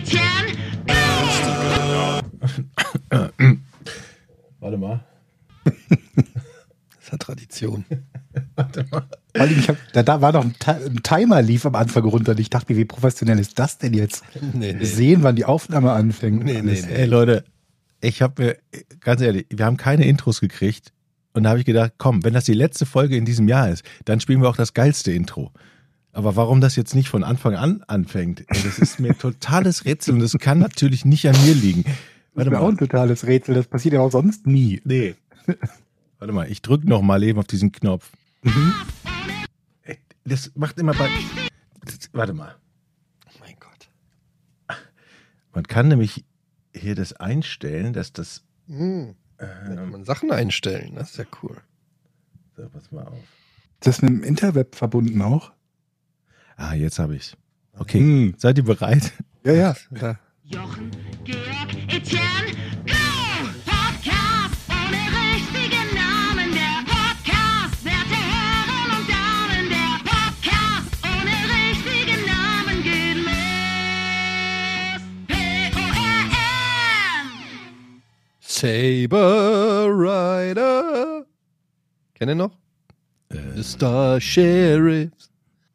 Etienne, Warte mal. Das ist ja Tradition. Vor allem, ich hab, da, da war noch ein, ein Timer lief am Anfang runter und ich dachte, wie professionell ist das denn jetzt? Nee, nee. Sehen, wann die Aufnahme anfängt. Nee, nee, nee. Ey Leute, ich habe mir, ganz ehrlich, wir haben keine Intros gekriegt. Und da habe ich gedacht, komm, wenn das die letzte Folge in diesem Jahr ist, dann spielen wir auch das geilste Intro. Aber warum das jetzt nicht von Anfang an anfängt, das ist mir totales Rätsel und das kann natürlich nicht an mir liegen. Das Warte ist mir auch mal. ein totales Rätsel, das passiert ja auch sonst nie. Nee. Warte mal, ich drücke noch mal eben auf diesen Knopf. Ey, Das macht immer bei. Das, warte mal. Oh mein Gott. Man kann nämlich hier das einstellen, dass das. Hm. Da kann Ähm, man Sachen einstellen, das ist ja cool. so, pass mal auf. Ist das mit dem Interweb verbunden auch? Ah, jetzt habe ich's. Okay. Hm. Seid ihr bereit? Ja, ja. Da. Jochen, Georg, Etienne, go! Podcast ohne richtigen Namen, der Podcast, werte Herren und Damen, der Podcast ohne richtigen Namen geht los. P-O-R-M! Saber Rider. Kennt ihr noch? The Star Sheriff.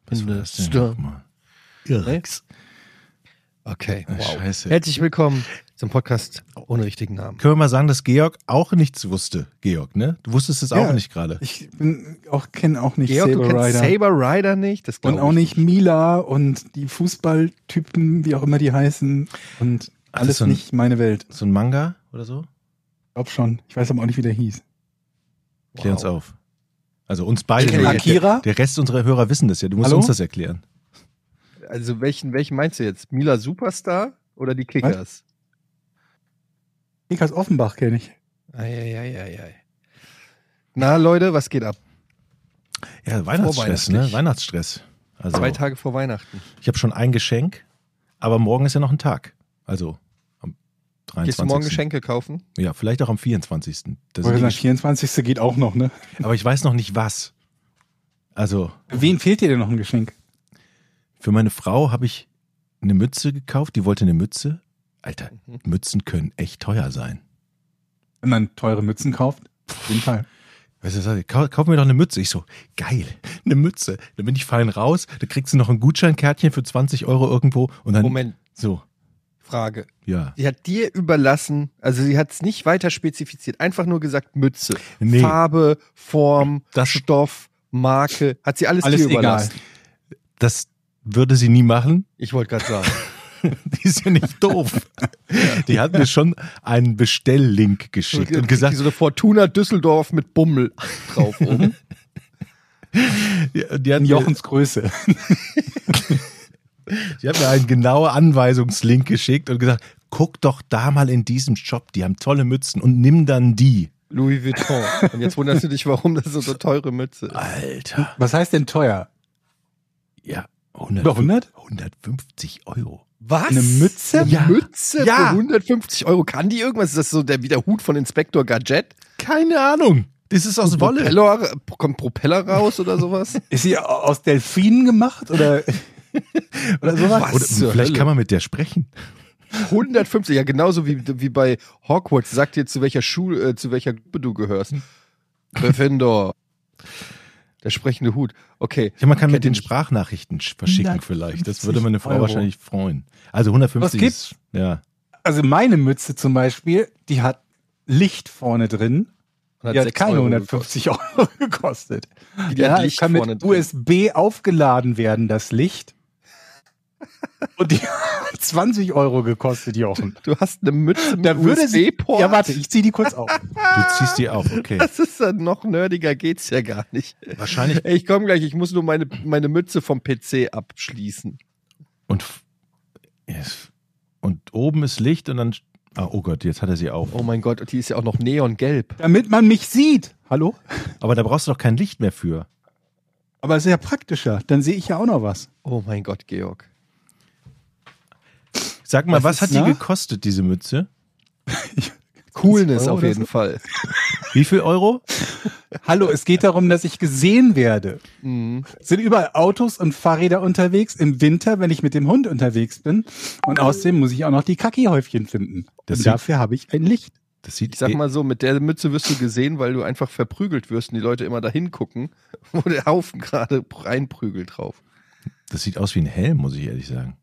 Was war das denn nochmal? Irks. Okay, wow. Scheiße. Herzlich willkommen zum Podcast ohne richtigen Namen. Können wir mal sagen, dass Georg auch nichts wusste, Georg, ne? Du wusstest es Ja. auch nicht gerade. Ich bin auch kenne auch nicht Georg, du Saber kennst Rider. Saber Rider nicht? Das und auch ich nicht Mila und die Fußballtypen, wie auch immer die heißen. Und alles so ein- nicht meine Welt. So ein Manga oder so? Glaub schon. Ich weiß aber auch nicht, wie der hieß. Klär uns auf. Also uns beide. Der, Akira? der Rest unserer Hörer wissen das ja. Du musst Hallo? uns das erklären. Also welchen, welchen meinst du jetzt? Mila Superstar oder die Kickers? Nikas Offenbach kenne ich. Eieieiei. Na Leute, was geht ab? Ja, Weihnachtsstress, ne? Weihnachtsstress. Also Zwei Tage vor Weihnachten. ich habe schon ein Geschenk, aber morgen ist ja noch ein Tag. Also 23. Gehst du morgen Geschenke kaufen? Ja, vielleicht auch am 24. Das sagen, die 24. geht auch noch, ne? Aber ich weiß noch nicht was. Also Wen fehlt dir denn noch ein Geschenk? für meine Frau habe ich eine Mütze gekauft. Die wollte eine Mütze. Alter, Mhm. Mützen können echt teuer sein. Wenn man teure Mützen kauft? Auf jeden Fall. Weißt du, kauf, kauf mir doch eine Mütze. Ich so, geil, eine Mütze. Dann bin ich fein raus, da kriegst du noch ein Gutscheinkärtchen für 20 Euro irgendwo und dann Moment, so, Frage. ja. Sie hat dir überlassen, also sie hat es nicht weiter spezifiziert, einfach nur gesagt Mütze. Nee. Farbe, Form, Das- Stoff, Marke, hat sie alles, Alles dir egal. überlassen. Das würde sie nie machen. Ich wollte gerade sagen. Die ist ja nicht doof. Die hat mir schon einen Bestelllink geschickt und gesagt, so eine Fortuna Düsseldorf mit Bummel drauf oben. die, die, hat Jochens Größe. die hat mir einen genauen Anweisungslink geschickt und gesagt, guck doch da mal in diesem Shop, die haben tolle Mützen und nimm dann die. Louis Vuitton. Und jetzt wunderst du dich, warum das so eine teure Mütze ist. Alter. Was heißt denn teuer? Ja, Über 100? 150 Euro. Was? Eine Mütze? Eine Ja. Mütze Ja. für 150 Euro. Kann die irgendwas? Ist das so der, wie der Hut von Inspektor Gadget? Keine Ahnung. Das ist aus Wolle. Propeller, kommt Propeller raus oder sowas? Ist sie aus Delfinen gemacht oder, oder sowas? Was? Oder vielleicht Hölle? kann man mit der sprechen. 150, ja genauso wie, wie bei Hogwarts. Sagt dir, zu welcher Schule, äh, zu welcher Gruppe du gehörst. Gryffindor. Der sprechende Hut. Okay. Ja, man kann mit den. Sprachnachrichten sch- verschicken vielleicht. Das würde meine Frau Euro. wahrscheinlich freuen. Also 150 Was ist, ja. Also meine Mütze zum Beispiel, die hat Licht vorne drin. Die hat keine Euro 150 Euro gekostet. Die ja, hat es Licht kann mit vorne drin. USB aufgeladen werden, das Licht. Und die hat 20 Euro gekostet, Jochen. Du hast eine Mütze mit Da würde sie. Ja, warte, ich zieh die kurz auf. Du ziehst die auf, okay. Das ist ja noch nerdiger geht's ja gar nicht. Wahrscheinlich. Ey, ich komme gleich, ich muss nur meine, meine Mütze vom PC abschließen. Und, und oben ist Licht und dann. Ah, oh Gott, jetzt hat er sie auf. Oh mein Gott, und die ist ja auch noch neongelb. Damit man mich sieht. Hallo? Aber da brauchst du doch kein Licht mehr für. Aber es ist ja praktischer. Dann sehe ich ja auch noch was. Oh mein Gott, Georg. Sag mal, Was was, hat die na? gekostet, diese Mütze? Coolness auf jeden so? Fall. Wie viel Euro? Hallo, es geht darum, dass ich gesehen werde. Mhm. Es sind überall Autos und Fahrräder unterwegs im Winter, wenn ich mit dem Hund unterwegs bin. Und außerdem muss ich auch noch die Kaki-Häufchen finden. Das und dafür habe ich ein Licht. Das sieht Ich sag mal so, mit der Mütze wirst du gesehen, weil du einfach verprügelt wirst und die Leute immer dahin gucken, wo der Haufen gerade reinprügelt drauf. das sieht aus wie ein Helm, muss ich ehrlich sagen.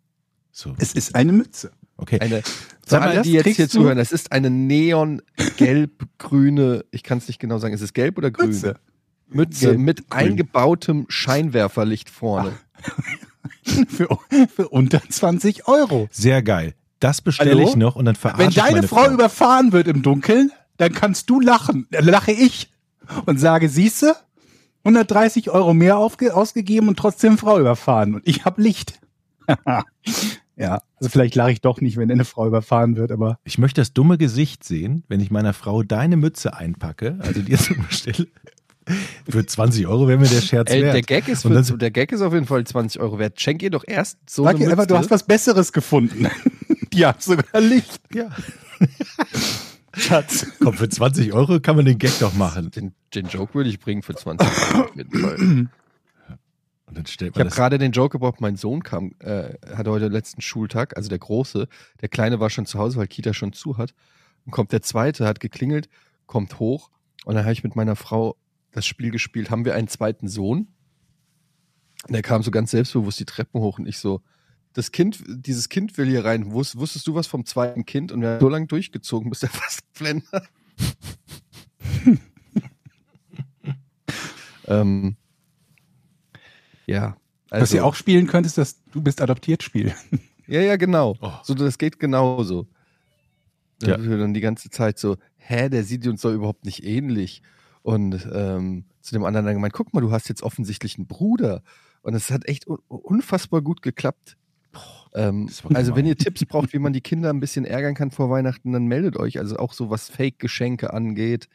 So, Es ist eine Mütze. okay. Eine, Sag mal, die jetzt hier zuhören, es ist eine neon-gelb-grüne, ich kann es nicht genau sagen, ist es gelb oder grün? Mütze. Mütze Gelb, mit grün. eingebautem Scheinwerferlicht vorne. Für, für unter 20 Euro. Sehr geil. Das bestelle ich noch und dann verarsche Wenn ich deine meine Frau, überfahren wird im Dunkeln, dann kannst du lachen. Dann lache ich und sage, siehste, 130 Euro mehr aufge ausgegeben und trotzdem Frau überfahren. Und ich habe Licht. ja, also vielleicht lache ich doch nicht, wenn eine Frau überfahren wird, aber Ich möchte das dumme Gesicht sehen, wenn ich meiner Frau deine Mütze einpacke, also dir zum bestelle. Für 20 Euro wäre mir der Scherz Ey, wert. der, Gag ist für, der Gag ist auf jeden Fall 20 Euro wert. Schenk ihr doch erst so sag eine ihr Mütze. du hast was Besseres gefunden. Die hat sogar Licht. ja. Schatz. Komm, für 20 Euro kann man den Gag doch machen. den, den Joke würde ich bringen für 20 Euro auf jeden Fall. Und dann stellt Ich man habe das. gerade den Joke gebraucht, mein Sohn kam, äh, hatte heute letzten Schultag, also der Große. Der Kleine war schon zu Hause, weil Kita schon zu hat. Und kommt der Zweite, hat geklingelt, kommt hoch. Und dann habe ich mit meiner Frau das Spiel gespielt. Haben wir einen zweiten Sohn? Und er kam so ganz selbstbewusst die Treppen hoch und ich so, das Kind, dieses Kind will hier rein. Wus, wusstest du was vom zweiten Kind? Und wir haben so lange durchgezogen, bis er fast flendert. ähm, ja. Was Also, ihr auch spielen könnt, ist das Du bist adoptiert Spiel. ja, ja, genau. Oh. So, das geht genauso. Ja. Wir dann die ganze Zeit so, hä, der sieht uns doch überhaupt nicht ähnlich. Und ähm, zu dem anderen dann gemeint, guck mal, du hast jetzt offensichtlich einen Bruder. Und es hat echt un unfassbar gut geklappt. Ähm, also wenn ihr Tipps braucht, wie man die Kinder ein bisschen ärgern kann vor Weihnachten, dann meldet euch. Also auch so was Fake-Geschenke angeht.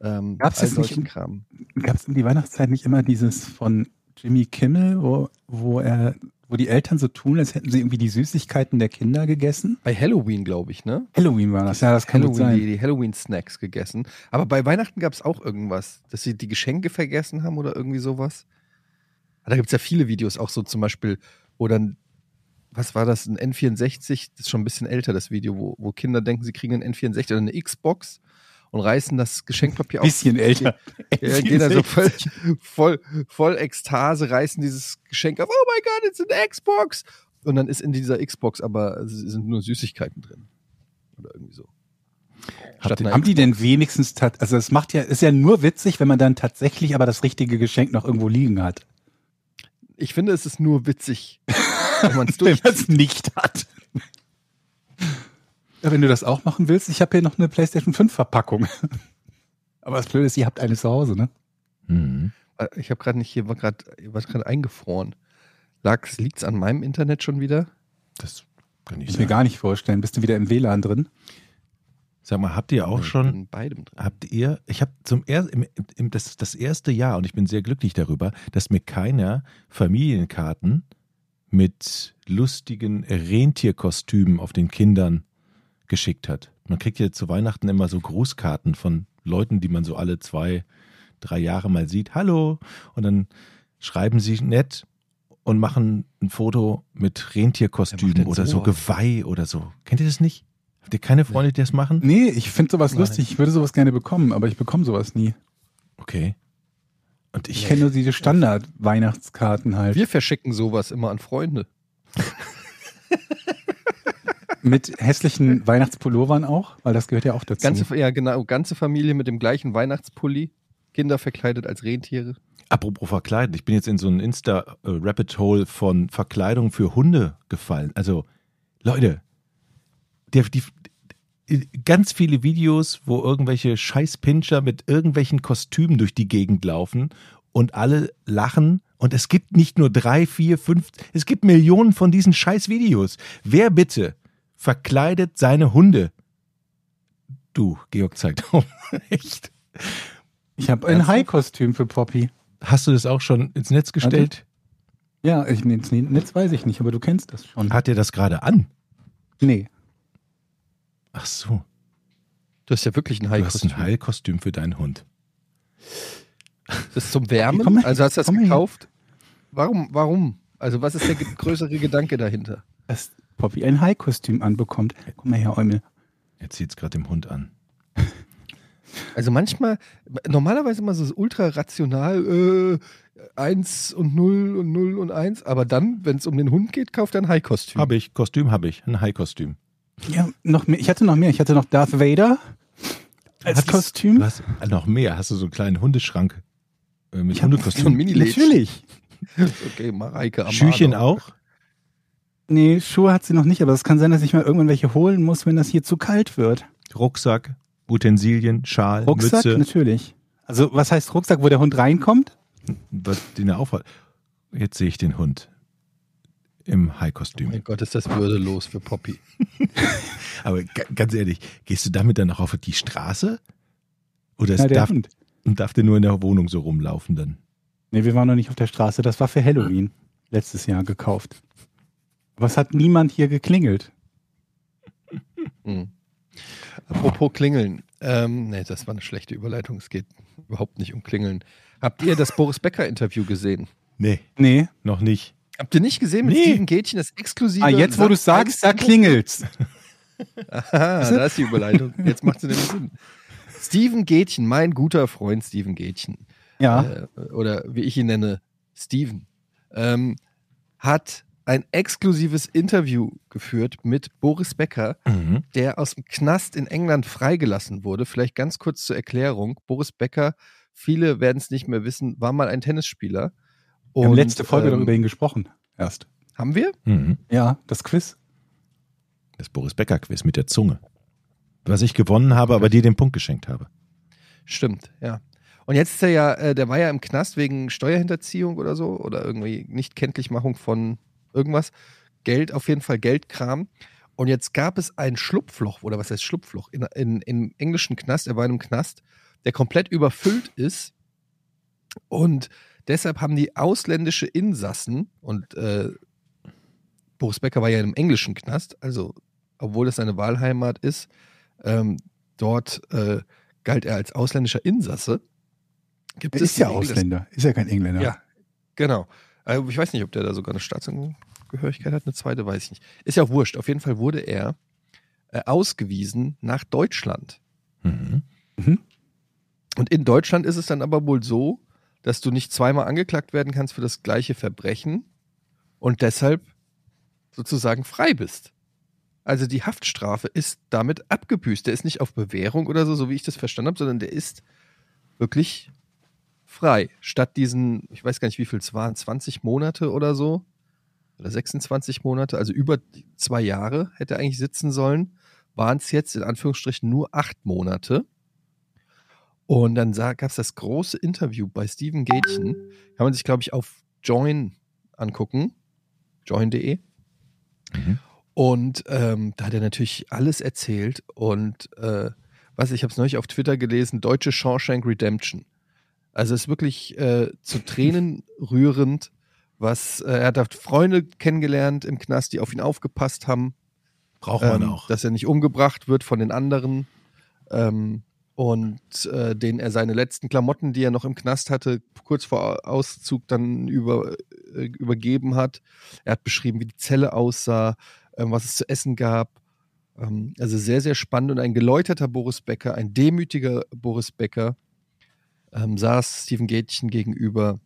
Ähm, all das nicht Kram. Gab es um die Weihnachtszeit nicht immer dieses von Jimmy Kimmel, wo, wo er, wo die Eltern so tun, als hätten sie irgendwie die Süßigkeiten der Kinder gegessen? Bei Halloween, glaube ich, ne? Halloween war das, ja, das kann Halloween, die, sein. die Halloween-Snacks gegessen. Aber bei Weihnachten gab es auch irgendwas, dass sie die Geschenke vergessen haben oder irgendwie sowas. Ah, Da gibt es ja viele Videos, auch so zum Beispiel, wo dann, was war das, ein N64, das ist schon ein bisschen älter, das Video, wo, wo Kinder denken, sie kriegen ein N64 oder eine Xbox und reißen das Geschenkpapier auf. Bisschen älter. Ja, gehen da so voll, voll, voll Ekstase, reißen dieses Geschenk auf. Oh mein Gott, it's an Xbox! Und dann ist in dieser Xbox aber sind nur Süßigkeiten drin. Oder irgendwie so. Einer Haben die denn wenigstens, also es macht ja, ist ja nur witzig, wenn man dann tatsächlich aber das richtige Geschenk noch irgendwo liegen hat. Ich finde, es ist nur witzig, wenn man es nicht hat. Ja, wenn du das auch machen willst, ich habe hier noch eine PlayStation 5 Verpackung. Aber das Blöde ist, ihr habt eine zu Hause, ne? Mhm. Äh, Ich habe gerade nicht hier, war gerade war gerade eingefroren. Lag's, liegt's an meinem Internet schon wieder? Das kann ich Ich mir gar nicht vorstellen. Bist du wieder im WLAN drin? Sag mal, habt ihr auch ich schon bin in beidem drin. Habt ihr, ich habe zum er, im, im, das, das erste Jahr und ich bin sehr glücklich darüber, dass mir keiner Familienkarten mit lustigen Rentierkostümen auf den Kindern geschickt hat. Man kriegt ja zu Weihnachten immer so Grußkarten von Leuten, die man so alle zwei, drei Jahre mal sieht. Hallo! Und dann schreiben sie nett und machen ein Foto mit Rentierkostümen oder so? Geweih oder so. Kennt ihr das nicht? Habt ihr keine Freunde, die das machen? Nee, ich finde sowas Nein. lustig. Ich würde sowas gerne bekommen, aber ich bekomme sowas nie. Okay. Und Ich ich, kenne nur diese Standard-Weihnachtskarten halt. Wir verschicken sowas immer an Freunde. Mit hässlichen Weihnachtspullovern auch, weil das gehört ja auch dazu. Ganze, ja, genau, ganze Familie mit dem gleichen Weihnachtspulli. Kinder verkleidet als Rentiere. Apropos verkleiden, ich bin jetzt in so ein Insta-Rabbit-Hole von Verkleidung für Hunde gefallen. Also, Leute, die, die, die, ganz viele Videos, wo irgendwelche Scheißpinscher mit irgendwelchen Kostümen durch die Gegend laufen und alle lachen. Und es gibt nicht nur drei, vier, fünf, es gibt Millionen von diesen Scheiß-Videos. Wer bitte verkleidet seine Hunde? Du, Georg zeigt auf. Echt? ich habe ein? Hai-Kostüm für Poppy. Hast du das auch schon ins Netz gestellt? Ja, ich, nee, Netz weiß ich nicht, aber du kennst das schon. Hat er das gerade an? Nee. Ach so. Du hast ja wirklich ein Du hast High-Kostüm. ein Heilkostüm für deinen Hund. Das ist zum Wärmen? Komm also hast du das gekauft? Warum? Warum? Also was ist der größere Gedanke dahinter? Dass Poppy ein High-Kostüm anbekommt. Komm mal her, Eumel. Er zieht es gerade dem Hund an. Also manchmal, normalerweise immer so ultra rational, äh, 1 und 0 und 0 und 1, aber dann, wenn es um den Hund geht, kauft er ein High-Kostüm. Habe ich, Kostüm habe ich, ein Heilkostüm. Ja, noch mehr. Ich hatte noch mehr. Ich hatte noch Darth Vader als Hattest- Kostüm. Du hast noch mehr. Hast du so einen kleinen Hundeschrank äh, mit Ich Hundekostüm? Natürlich. Okay, Mareike Amado. Schüchen auch? Nee, Schuhe hat sie noch nicht, aber es kann sein, dass ich mal irgendwann welche holen muss, wenn das hier zu kalt wird. Rucksack, Utensilien, Schal, Rucksack, Mütze, natürlich. Also, was heißt Rucksack, wo der Hund reinkommt? was den er aufhat. Jetzt sehe ich den Hund im Oh Heilkostüm. mein Gott, ist das würdelos für Poppy. Aber ga- ganz ehrlich, gehst du damit dann auch auf die Straße? Oder der darf, Hund. darf der nur in der Wohnung so rumlaufen dann? Nee, wir waren noch nicht auf der Straße. Das war für Halloween letztes Jahr gekauft. Es hat niemand hier geklingelt. Hm. Apropos Klingeln. Ähm, nee, das war eine schlechte Überleitung. Es geht überhaupt nicht um Klingeln. Habt ihr das Boris Becker-Interview gesehen? Nee, Nee. noch nicht. Habt ihr nicht gesehen mit Nee. Steven Gätchen, das exklusive? Ah, jetzt, wo du es sagst, da klingelt's. Aha, da ist die Überleitung. Jetzt macht sie nämlich Sinn. Steven Gätchen, mein guter Freund Steven Gätchen, Ja. äh, oder wie ich ihn nenne, Steven, ähm, hat ein exklusives Interview geführt mit Boris Becker, Mhm. der aus dem Knast in England freigelassen wurde. Vielleicht ganz kurz zur Erklärung. Boris Becker, viele werden es nicht mehr wissen, war mal ein Tennisspieler. Wir haben Und, letzte Folge ähm, über ihn gesprochen. Erst. Haben wir? Mhm. Ja, das Quiz. Das Boris Becker Quiz mit der Zunge. Was ich gewonnen habe, aber dir den Punkt geschenkt habe. Stimmt, ja. Und jetzt ist er ja, äh, der war ja im Knast wegen Steuerhinterziehung oder so oder irgendwie Nichtkenntlichmachung von irgendwas. Geld, auf jeden Fall Geldkram. Und jetzt gab es ein Schlupfloch, oder was heißt Schlupfloch? In, in, Im englischen Knast, er war in einem Knast, der komplett überfüllt ist. Und deshalb haben die ausländische Insassen, und äh, Boris Becker war ja in einem englischen Knast, also obwohl das seine Wahlheimat ist, ähm, dort äh, galt er als ausländischer Insasse. Gibt Er ist ja dass- Ausländer. Ist ja kein Engländer. Ja, genau. Äh, ich weiß nicht, ob der da sogar eine Staatsangehörigkeit hat, eine zweite weiß ich nicht. Ist ja auch wurscht. Auf jeden Fall wurde er äh, ausgewiesen nach Deutschland. Mhm. Und in Deutschland ist es dann aber wohl so, dass du nicht zweimal angeklagt werden kannst für das gleiche Verbrechen und deshalb sozusagen frei bist. Also die Haftstrafe ist damit abgebüßt. Der ist nicht auf Bewährung oder so, so wie ich das verstanden habe, sondern der ist wirklich frei. Statt diesen, ich weiß gar nicht, wie viel es waren, 20 Monate oder so, oder 26 Monate, also über zwei Jahre hätte er eigentlich sitzen sollen, waren es jetzt in Anführungsstrichen nur acht Monate. Und dann gab es das große Interview bei Steven Gätchen. Kann man sich, glaube ich, auf Join angucken. Join.de. Mhm. Und ähm, da hat er natürlich alles erzählt. Und äh, was, ich habe es neulich auf Twitter gelesen, deutsche Shawshank Redemption. Also es ist wirklich äh, zu Tränen rührend, was äh, er hat Freunde kennengelernt im Knast, die auf ihn aufgepasst haben, Braucht man ähm, auch. dass er nicht umgebracht wird von den anderen. Ähm, und äh, den er seine letzten Klamotten, die er noch im Knast hatte, kurz vor Auszug dann über, äh, übergeben hat. Er hat beschrieben, wie die Zelle aussah, ähm, was es zu essen gab. Ähm, also sehr, sehr spannend und ein geläuterter Boris Becker, ein demütiger Boris Becker ähm, saß Steven Gätchen gegenüber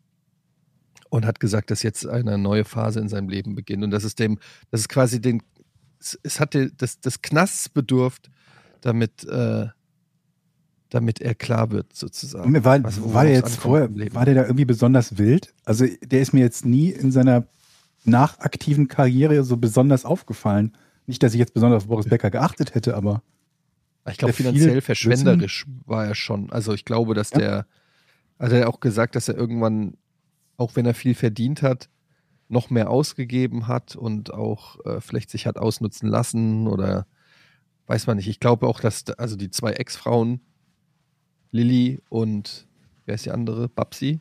und hat gesagt, dass jetzt eine neue Phase in seinem Leben beginnt und dass es dem, dass es quasi den, es, es hatte das, das Knasts bedurft, damit, äh, damit er klar wird, sozusagen. War, Also, war der jetzt vorher, war der da irgendwie besonders wild? Also der ist mir jetzt nie in seiner nachaktiven Karriere so besonders aufgefallen. Nicht, dass ich jetzt besonders auf Boris Becker geachtet hätte, aber Ich glaube, finanziell verschwenderisch war er schon. Also ich glaube, dass Ja. der, hat er auch gesagt, dass er irgendwann, auch wenn er viel verdient hat, noch mehr ausgegeben hat und auch äh, vielleicht sich hat ausnutzen lassen oder weiß man nicht. Ich glaube auch, dass da- also die zwei Ex-Frauen, Lilly und wer ist die andere? Babsi?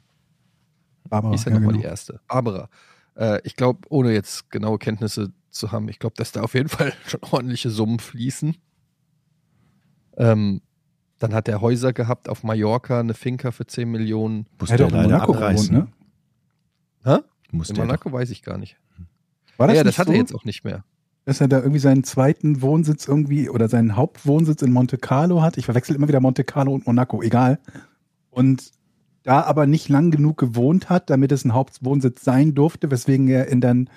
Barbara, ist ja, ja, nochmal genau. die erste? Barbara. Äh, ich glaube, ohne jetzt genaue Kenntnisse zu haben, ich glaube, dass da auf jeden Fall schon ordentliche Summen fließen. Ähm, Dann hat er Häuser gehabt auf Mallorca, eine Finca für 10 Millionen. Muss Er leider Monaco abreißen. gewohnt, ne? Hä? Muss In Monaco weiß ich gar nicht. War das, ja, nicht das hat so, er jetzt auch nicht mehr. dass er da irgendwie seinen zweiten Wohnsitz irgendwie oder seinen Hauptwohnsitz in Monte Carlo hat? Ich verwechsel immer wieder Monte Carlo und Monaco, egal. Und da aber nicht lang genug gewohnt hat, damit es ein Hauptwohnsitz sein durfte, weswegen er in dann,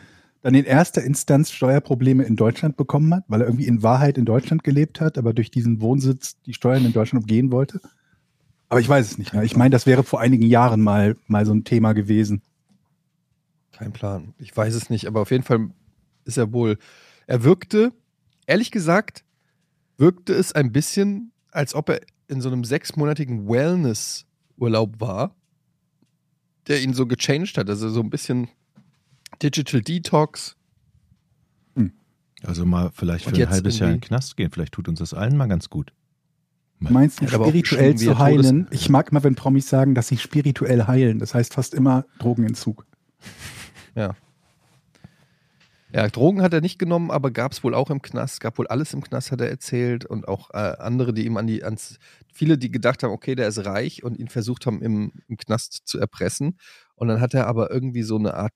dann in erster Instanz Steuerprobleme in Deutschland bekommen hat, weil er irgendwie in Wahrheit in Deutschland gelebt hat, aber durch diesen Wohnsitz die Steuern in Deutschland umgehen wollte. Aber ich weiß es nicht mehr. Ich meine, das wäre vor einigen Jahren mal, mal so ein Thema gewesen. Kein Plan. Ich weiß es nicht, aber auf jeden Fall ist er wohl. Er wirkte, ehrlich gesagt, wirkte es ein bisschen, als ob er in so einem sechsmonatigen Wellness-Urlaub war, der ihn so gechanged hat. Also so ein bisschen Digital Detox. Also mal vielleicht für ein halbes Jahr in den Knast gehen. Vielleicht tut uns das allen mal ganz gut. Meinst du, spirituell zu heilen? Todes- Ich mag immer, wenn Promis sagen, dass sie spirituell heilen. Das heißt fast immer Drogenentzug. Ja. Ja, Drogen hat er nicht genommen, aber gab es wohl auch im Knast, gab wohl alles im Knast, hat er erzählt. Und auch äh, andere, die ihm an die, ans, viele, die gedacht haben, okay, der ist reich und ihn versucht haben, im, im Knast zu erpressen. Und dann hat er aber irgendwie so eine Art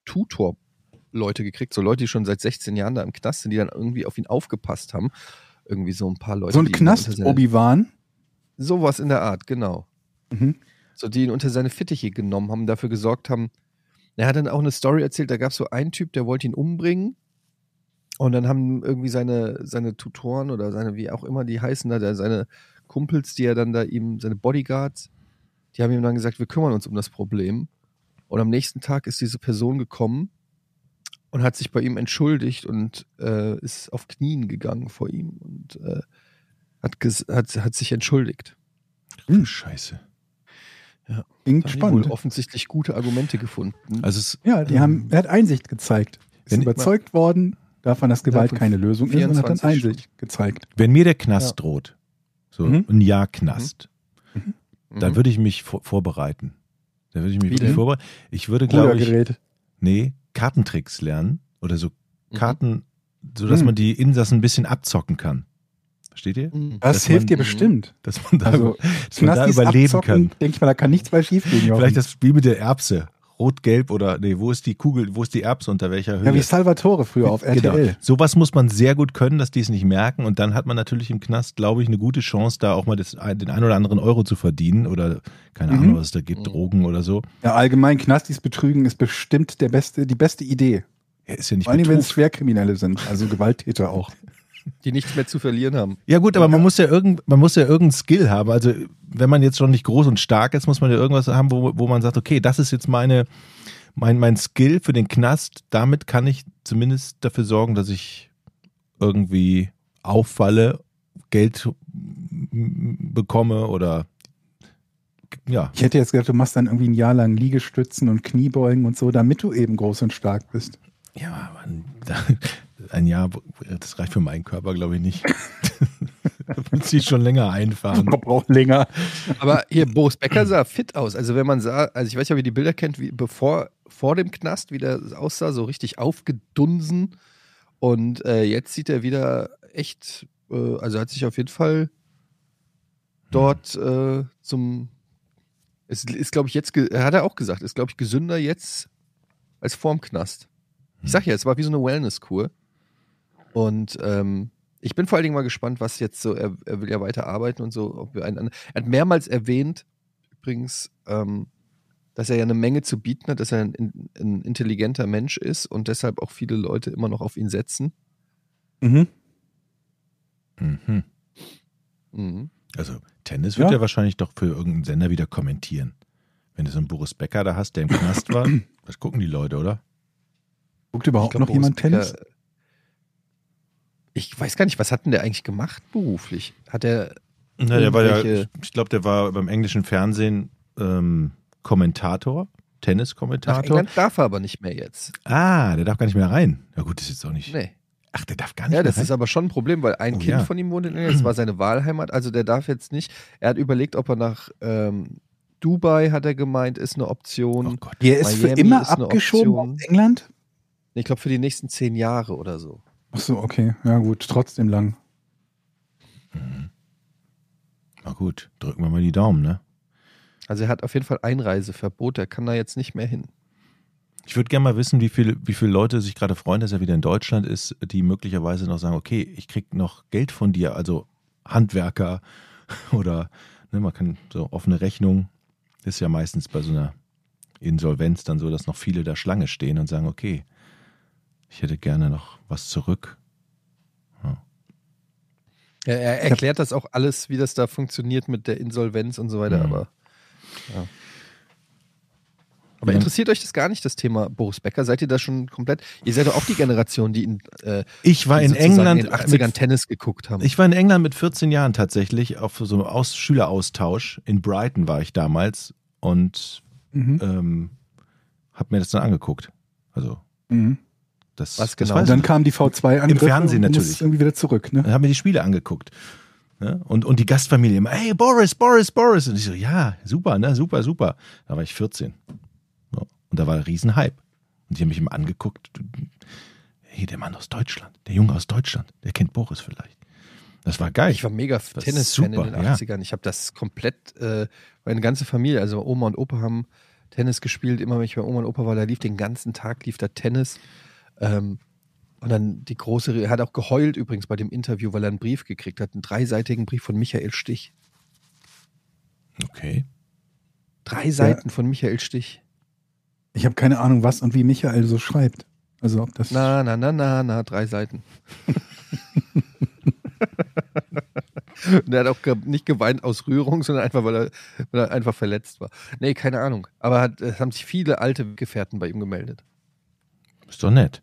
Tutor-Leute gekriegt, so Leute, die schon seit 16 Jahren da im Knast sind, die dann irgendwie auf ihn aufgepasst haben. Irgendwie so ein paar Leute. So ein Knast-Obi-Wan. Sowas in der Art, genau Mhm. so die ihn unter seine Fittiche genommen haben, dafür gesorgt haben. Er hat dann auch eine Story erzählt, da gab es so einen Typ, der wollte ihn umbringen. Und dann haben irgendwie seine, seine Tutoren oder seine, wie auch immer die heißen, da, seine Kumpels, die er dann da ihm, seine Bodyguards, die haben ihm dann gesagt, wir kümmern uns um das Problem. Und am nächsten Tag ist diese Person gekommen und hat sich bei ihm entschuldigt und äh, ist auf Knien gegangen vor ihm und äh, hat, hat, hat sich entschuldigt. Hm. Scheiße. Klingt Da haben die wohl spannend. offensichtlich gute Argumente gefunden. Also es, Ja, die haben, er hat Einsicht gezeigt. Ist überzeugt worden, davon, dass Gewalt von keine Lösung ist und hat dann 24 Einsicht gezeigt. wenn mir der Knast Ja. droht, so Mhm. ein Jahr Knast, dann Mhm. würde ich mich vor, vorbereiten. Dann würde ich mich Wie wirklich denn? vorbereiten. Ich würde, glaube ich, nee, Kartentricks lernen oder so Mhm. Karten, so dass Mhm. man die Insassen ein bisschen abzocken kann. Versteht ihr? Mhm. Das dass hilft man- dir bestimmt. Dass man da, Also, dass man da überleben abzocken, kann. denke ich mal, da kann nichts bei schief gehen. Vielleicht das Spiel mit der Erbse. Rot, gelb oder nee, wo ist die Kugel, wo ist die Erbse unter welcher Höhe? ja, wie Salvatore früher auf RTL. Genau. Sowas muss man sehr gut können, dass die es nicht merken. Und dann hat man natürlich im Knast, glaube ich, eine gute Chance, da auch mal das, den ein oder anderen Euro zu verdienen. Oder keine Mhm. Ahnung, was es da gibt, Mhm. Drogen oder so. Ja, allgemein Knastis betrügen ist bestimmt der beste, die beste Idee. Ja, ist ja nicht Vor allem, wenn es. Schwerkriminelle sind, also Gewalttäter auch. Die nichts mehr zu verlieren haben. Ja gut, aber man muss ja irgend, man muss ja irgendeinen Skill haben. Also wenn man jetzt schon nicht groß und stark ist, muss man ja irgendwas haben, wo, wo man sagt, okay, das ist jetzt meine, mein, mein Skill für den Knast. Damit kann ich zumindest dafür sorgen, dass ich irgendwie auffalle, Geld mm, bekomme oder ja. Ich hätte jetzt gedacht, du machst dann irgendwie ein Jahr lang Liegestützen und Kniebeugen und so, damit du eben groß und stark bist. Ja, man, ein Jahr, das reicht für meinen Körper, glaube ich, nicht. da muss ich schon länger einfahren. braucht länger. Aber hier, Boris Becker sah fit aus. Also wenn man sah, also ich weiß ja, wie die Bilder kennt, wie bevor, vor dem Knast, wie der aussah, so richtig aufgedunsen. Und äh, jetzt sieht er wieder echt, äh, also hat sich auf jeden Fall dort äh, zum, es ist, glaube ich, jetzt, hat er auch gesagt, ist, glaube ich, gesünder jetzt als vorm Knast. Ich sag ja, es war wie so eine Wellness-Kur. Und ähm, ich bin vor allen Dingen mal gespannt, was jetzt so, er, er will ja weiter arbeiten und so, ob wir einen, er hat mehrmals erwähnt, übrigens, ähm, dass er ja eine Menge zu bieten hat, dass er ein, ein intelligenter Mensch ist und deshalb auch viele Leute immer noch auf ihn setzen. Mhm. Mhm. Mhm. Also Tennis wird Ja. er wahrscheinlich doch für irgendeinen Sender wieder kommentieren. Wenn du so einen Boris Becker da hast, der im Knast war, das gucken die Leute, oder? Guckt überhaupt glaub, noch jemand Boris Tennis? Ich weiß gar nicht, was hat denn der eigentlich gemacht beruflich? Hat er Na, der war ja, ich glaube, der war beim englischen Fernsehen ähm, Kommentator, Tenniskommentator. England darf er aber nicht mehr jetzt. Ah, der darf gar nicht mehr rein. Ja gut, das ist jetzt auch nicht. Nee. Ach, der darf gar nicht Ja, mehr das rein. ist aber schon ein Problem, weil ein Oh, Kind ja. von ihm wohnt in England, das war seine Wahlheimat, also der darf jetzt nicht. Er hat überlegt, ob er nach ähm, Dubai, hat er gemeint, ist eine Option. oh Gott. Der ist für Miami immer ist abgeschoben England? Ich glaube, für die nächsten zehn Jahre oder so. Ach so, okay. Ja gut, trotzdem lang. Na gut, drücken wir mal die Daumen, ne? Also er hat auf jeden Fall Einreiseverbot, er kann da jetzt nicht mehr hin. Ich würde gerne mal wissen, wie, viel, wie viele Leute sich gerade freuen, dass er wieder in Deutschland ist, die möglicherweise noch sagen, okay, ich krieg noch Geld von dir, also Handwerker oder ne, man kann so offene Rechnung. Das ist ja meistens bei so einer Insolvenz dann so, dass noch viele da Schlange stehen und sagen, okay, ich hätte gerne noch was zurück. Er, er erklärt das auch alles, wie das da funktioniert mit der Insolvenz und so weiter, Mhm. aber. Ja. Aber Ja. interessiert euch das gar nicht, das Thema Boris Becker? Seid ihr da schon komplett? Ihr seid doch auch die Generation, die in, äh, Ich war die in England in den 80ern mit Tennis geguckt haben. Ich war in England mit 14 Jahren tatsächlich auf so einem Aus Schüleraustausch. In Brighton war ich damals und Mhm. ähm, habe mir das dann angeguckt. Also Mhm. Das, Was das genau? ich dann kam die V2 an. Im Fernsehen natürlich. irgendwie wieder zurück, ne? Dann haben mir die Spiele angeguckt. Ne? Und, und die Gastfamilie immer, hey Boris, Boris, Boris. Und ich so, ja, super, ne, super, super. Da war ich 14. So. Und da war ein Riesenhype. Und die haben mich immer angeguckt. Hey, der Mann aus Deutschland, der Junge aus Deutschland, der kennt Boris vielleicht. Das war geil. Ich war mega Tennis-Fan in den ja. 80ern. Ich habe das komplett, äh, meine ganze Familie, also Oma und Opa haben Tennis gespielt. Immer wenn ich bei Oma und Opa war, da lief den ganzen Tag lief da Tennis. Ähm, und dann die große, er hat auch geheult übrigens bei dem Interview, weil er einen Brief gekriegt hat, einen dreiseitigen Brief von Michael Stich. okay. Drei Seiten von Michael Stich. Ich habe keine Ahnung, was und wie Michael so schreibt. Also ob das. Na, na, na, na, na, drei Seiten. Und er hat auch ge nicht geweint aus Rührung, sondern einfach, weil er, weil er einfach verletzt war. Nee, keine Ahnung. Aber hat, es haben sich viele alte Gefährten bei ihm gemeldet. Ist doch nett.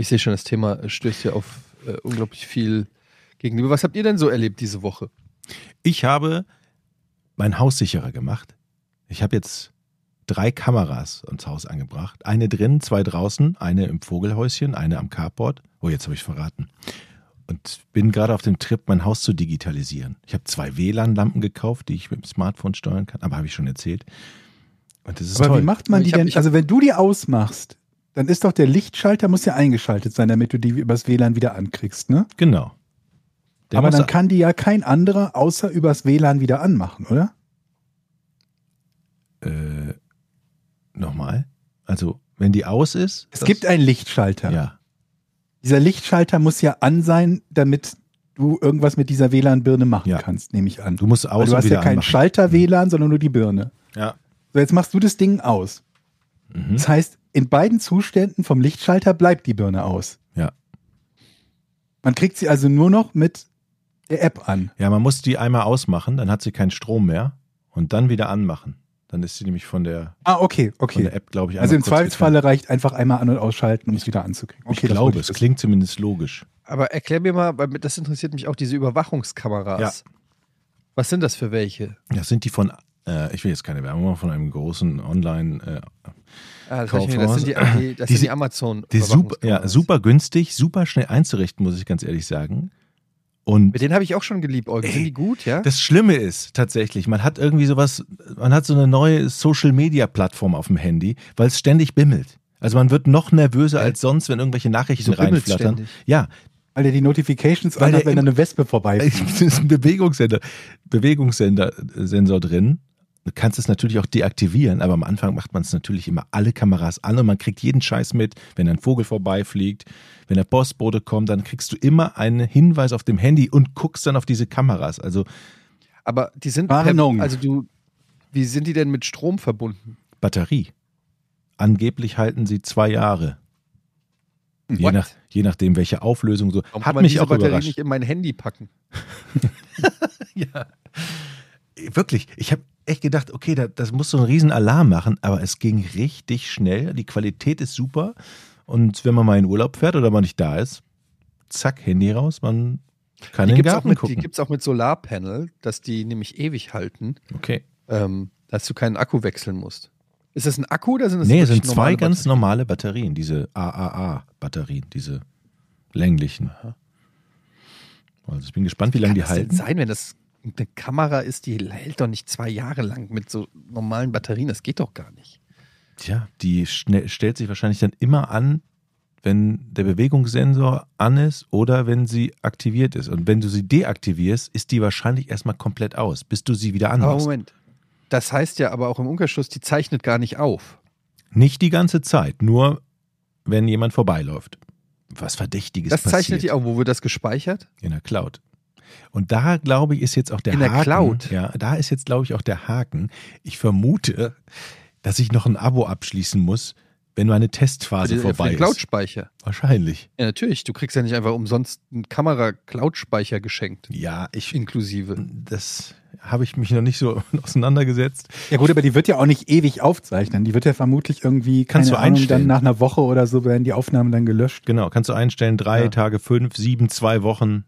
Ich sehe schon, das Thema stößt hier auf äh, unglaublich viel gegenüber. Was habt ihr denn so erlebt diese Woche? Ich habe mein Haus sicherer gemacht. Ich habe jetzt drei Kameras ins Haus angebracht. Eine drin, zwei draußen, eine im Vogelhäuschen, eine am Carport. Oh, jetzt habe ich verraten. Und bin gerade auf dem Trip, mein Haus zu digitalisieren. Ich habe zwei WLAN-Lampen gekauft, die ich mit dem Smartphone steuern kann, aber habe ich schon erzählt. Und das ist Aber toll. wie macht man Ich die hab- denn? Also wenn du die ausmachst, dann ist doch der Lichtschalter muss ja eingeschaltet sein, damit du die übers WLAN wieder ankriegst, ne? genau. Der Aber dann kann die ja kein anderer außer übers WLAN wieder anmachen, oder? äh, nochmal. Also, wenn die aus ist. Es gibt einen Lichtschalter. Ja. Dieser Lichtschalter muss ja an sein, damit du irgendwas mit dieser WLAN-Birne machen Ja. kannst, nehme ich an. Du musst Weil aus du und hast wieder ja keinen anmachen. Schalter-WLAN, sondern nur die Birne. Ja. So, jetzt machst du das Ding aus. Mhm. Das heißt, in beiden Zuständen vom Lichtschalter bleibt die Birne aus. Ja. Man kriegt sie also nur noch mit der App an. Ja, man muss die einmal ausmachen, dann hat sie keinen Strom mehr und dann wieder anmachen. Dann ist sie nämlich von der, Ah, okay, von okay. der App, glaube ich, Also im Zweifelsfalle reicht einfach einmal an- und ausschalten, um es wieder anzukriegen. Okay, Ich das glaube, es wissen. klingt zumindest logisch. Aber erklär mir mal, weil das interessiert mich auch, diese Überwachungskameras. Was sind das für welche? Das sind die von, äh, ich will jetzt keine Werbung machen, von einem großen Online, äh, Ah, das, das Kaufhaus. sind die, die, das Die sind die Amazon. die super, ja, super günstig, super schnell einzurichten, muss ich ganz ehrlich sagen. Und Mit denen habe ich auch schon geliebäugelt. Sind die gut, ja? Das Schlimme ist tatsächlich, man hat irgendwie sowas, man hat so eine neue Social Media Plattform auf dem Handy, weil es ständig bimmelt. Also man wird noch nervöser Ja. als sonst, wenn irgendwelche Nachrichten bimmelt's reinflattern. ständig? Ja, Weil der die Notifications Weil an hat, wenn da im- eine Wespe vorbei es ist ein Bewegungssender, Bewegungssender Sensor drin. Du kannst es natürlich auch deaktivieren, aber am Anfang macht man es natürlich immer alle Kameras an und man kriegt jeden Scheiß mit, wenn ein Vogel vorbeifliegt, wenn der Postbote kommt, dann kriegst du immer einen Hinweis auf dem Handy und guckst dann auf diese Kameras. Also Aber die sind. Warnung. also du. Wie sind die denn mit Strom verbunden? Batterie. Angeblich halten sie zwei Jahre. Je, nach, je nachdem, welche Auflösung so. Warum Hat kann man mich diese auch Batterie überrascht. nicht in mein Handy packen? Ja. Wirklich, ich habe echt gedacht, okay, da, das muss so einen riesen Alarm machen, aber es ging richtig schnell. Die Qualität ist super. Und wenn man mal in Urlaub fährt oder man nicht da ist, zack, Handy raus, man kann Die in den gibt es auch, Garten mit- die gucken. gibt's auch mit Solarpanel, dass die nämlich ewig halten, Okay. ähm, dass du keinen Akku wechseln musst. Ist das ein Akku oder sind das Nee, es sind zwei ganz Batterien? normale Batterien, diese AAA-Batterien, diese länglichen. Also ich bin gespannt, wie lange die das denn halten. sein, wenn das eine Kamera ist, die hält doch nicht zwei Jahre lang mit so normalen Batterien. Das geht doch gar nicht. Tja, die schnell, stellt sich wahrscheinlich dann immer an, wenn der Bewegungssensor an ist oder wenn sie aktiviert ist. Und wenn du sie deaktivierst, ist die wahrscheinlich erstmal komplett aus, bis du sie wieder Aber anmachst. Moment. Das heißt ja aber auch im Umkehrschluss, die zeichnet gar nicht auf. Nicht die ganze Zeit, nur wenn jemand vorbeiläuft. Was Verdächtiges Das passiert zeichnet die auch. Wo wird das gespeichert? in der Cloud. Und da, glaube ich, ist jetzt auch der In der Haken. Cloud? Ja, da ist jetzt, glaube ich, auch der Haken. Ich vermute, dass ich noch ein Abo abschließen muss, wenn meine Testphase Für für vorbei den ist. Cloud-Speicher. Wahrscheinlich. Ja, natürlich. Du kriegst ja nicht einfach umsonst einen Kamera-Cloud-Speicher geschenkt. Ja, ich, Inklusive. das habe ich mich noch nicht so auseinandergesetzt. Ja gut, aber die wird ja auch nicht ewig aufzeichnen. Die wird ja vermutlich irgendwie, keine Kannst du Ahnung, einstellen. dann nach einer Woche oder so werden die Aufnahmen dann gelöscht. Genau, kannst du einstellen, drei Ja. Tage, fünf, sieben, zwei Wochen.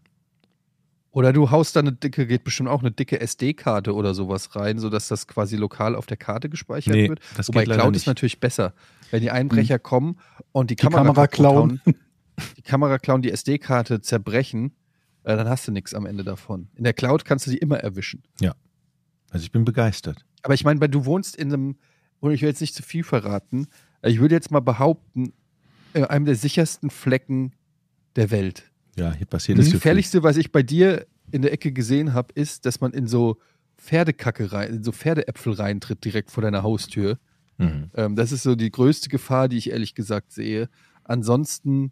Oder du haust da eine dicke, geht bestimmt auch eine dicke SD-Karte oder sowas rein, sodass das quasi lokal auf der Karte gespeichert Nee, wird. das Wobei Cloud nicht. ist natürlich besser. Wenn die Einbrecher kommen und die, Die Kamera, klauen. die Kamera klauen, die SD-Karte zerbrechen, äh, dann hast du nichts am Ende davon. In der Cloud kannst du die immer erwischen. Also ich bin begeistert. Aber ich meine, weil du wohnst in einem, und ich will jetzt nicht zu viel verraten, äh, ich würde jetzt mal behaupten, in einem der sichersten Flecken der Welt. Ja, hier passiert Das so viel. Gefährlichste, was ich bei dir in der Ecke gesehen habe, ist, dass man in so Pferdekacke rein, in so Pferdeäpfel reintritt direkt vor deiner Haustür. Mhm. Ähm, das ist so die größte Gefahr, die ich ehrlich gesagt sehe. Ansonsten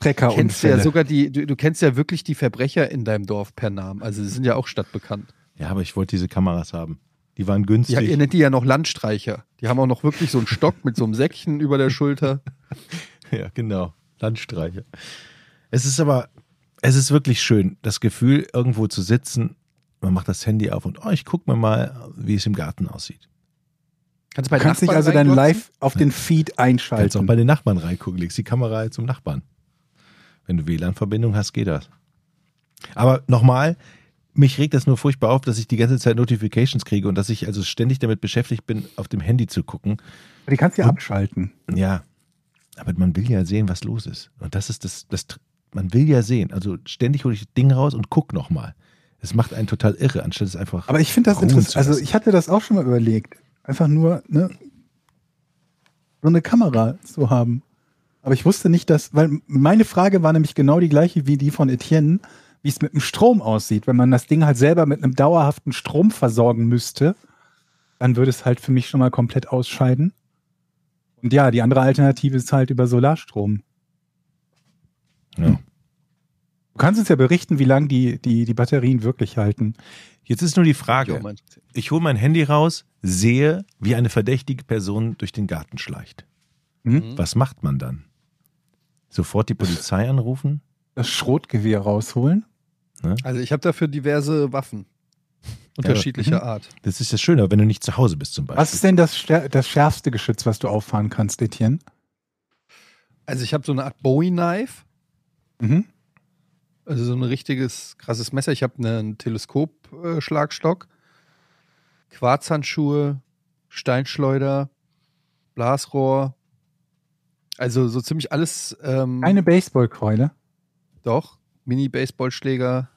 kennst du ja Treckerunfälle. sogar die, du, du kennst ja wirklich die Verbrecher in deinem Dorf per Namen. Also sie sind ja auch stadtbekannt. Ja, aber ich wollte diese Kameras haben. Die waren Ja, günstig. ihr nennt die ja noch Landstreicher. Die haben auch noch wirklich so einen Stock mit so einem Säckchen über der Schulter. Ja, genau. Landstreiche. Es ist aber, es ist wirklich schön, das Gefühl, irgendwo zu sitzen. Man macht das Handy auf und oh, ich guck mir mal, wie es im Garten aussieht. Kannst bei Du kannst dich also dann reinglotzen? live auf den Feed Kannst auch einschalten. bei den Nachbarn reingucken, legst die Kamera zum Nachbarn. Wenn du WLAN-Verbindung hast, geht das. Aber nochmal, mich regt das nur furchtbar auf, dass ich die ganze Zeit Notifications kriege und dass ich also ständig damit beschäftigt bin, auf dem Handy zu gucken. Die kannst du ja abschalten. Ja, aber man will ja sehen, was los ist. Und das ist das, das man will ja sehen. Also ständig hole ich das Ding raus und guck nochmal. Es macht einen total irre, anstatt es einfach. Aber ich finde das interessant. Also ich hatte das auch schon mal überlegt. Einfach nur ne, so eine Kamera zu haben. Aber ich wusste nicht, dass, weil meine Frage war nämlich genau die gleiche wie die von Etienne, wie es mit dem Strom aussieht. Wenn man das Ding halt selber mit einem dauerhaften Strom versorgen müsste, dann würde es halt für mich schon mal komplett ausscheiden. Und ja, die andere Alternative ist halt über Solarstrom. Ja. Du kannst uns ja berichten, wie lange die, die, die Batterien wirklich halten. Jetzt ist nur die Frage. Ich hole mein Handy raus, sehe, wie eine verdächtige Person durch den Garten schleicht. Mhm. Was macht man dann? Sofort die Polizei anrufen? Das Schrotgewehr rausholen. Also ich habe dafür diverse Waffen. Unterschiedlicher Art. Das ist das Schöne, wenn du nicht zu Hause bist zum Beispiel. Was ist denn das, das schärfste Geschütz, was du auffahren kannst, Etienne? Also ich habe so eine Art Bowie-Knife. Mhm. Also so ein richtiges krasses Messer. Ich habe einen Teleskop-Schlagstock, Quarzhandschuhe, Steinschleuder, Blasrohr. Also so ziemlich alles. Ähm, Eine Baseballkeule. Doch, Mini-Baseballschläger.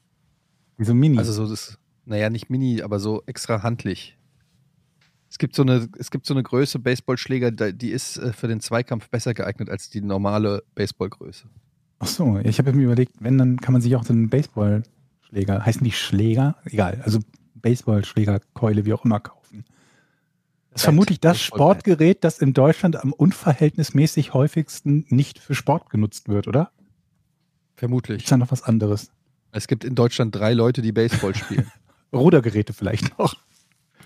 Wieso Mini? Also so das, naja, nicht Mini, aber so extra handlich. Es gibt so eine, es gibt so eine Größe Baseballschläger, die ist äh, für den Zweikampf besser geeignet als die normale Baseballgröße. Ach so, ich habe mir überlegt, wenn, dann kann man sich auch so einen Baseballschläger, heißen die Schläger? Egal, also Baseballschlägerkeule, wie auch immer, kaufen. Das ist vermutlich das. Sportgerät, das in Deutschland am unverhältnismäßig häufigsten nicht für Sport genutzt wird, oder? Vermutlich. Ist da noch was anderes? Es gibt in Deutschland drei Leute, die Baseball spielen. Rudergeräte vielleicht noch.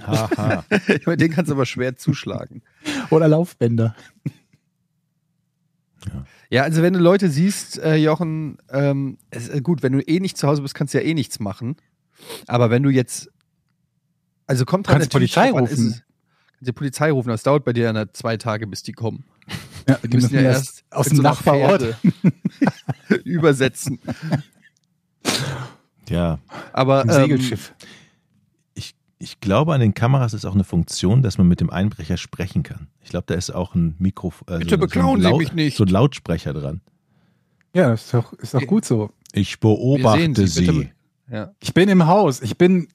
Haha. Denen kannst du aber schwer zuschlagen. Oder Laufbänder. Ja, also wenn du Leute siehst, äh, Jochen, ähm, es, äh, gut, wenn du eh nicht zu Hause bist, kannst du ja eh nichts machen. Aber wenn du jetzt, also kommt halt Kannst die Polizei drauf an, rufen. ist Kannst die Polizei rufen, das dauert bei dir ja zwei Tage, bis die kommen. Ja, Die müssen ja erst aus dem so Nachbarort. Übersetzen. ja, Aber ähm, Segelschiff. Ich, glaube, an den Kameras ist auch eine Funktion, dass man mit dem Einbrecher sprechen kann. Ich glaube, da ist auch ein Mikrofon. Äh, Bitte so, beklauen so Sie mich nicht. So ein Lautsprecher dran. Ja, ist doch, ist doch gut so. Ich beobachte sie. Bitte, ja. Ich bin im Haus, ich bin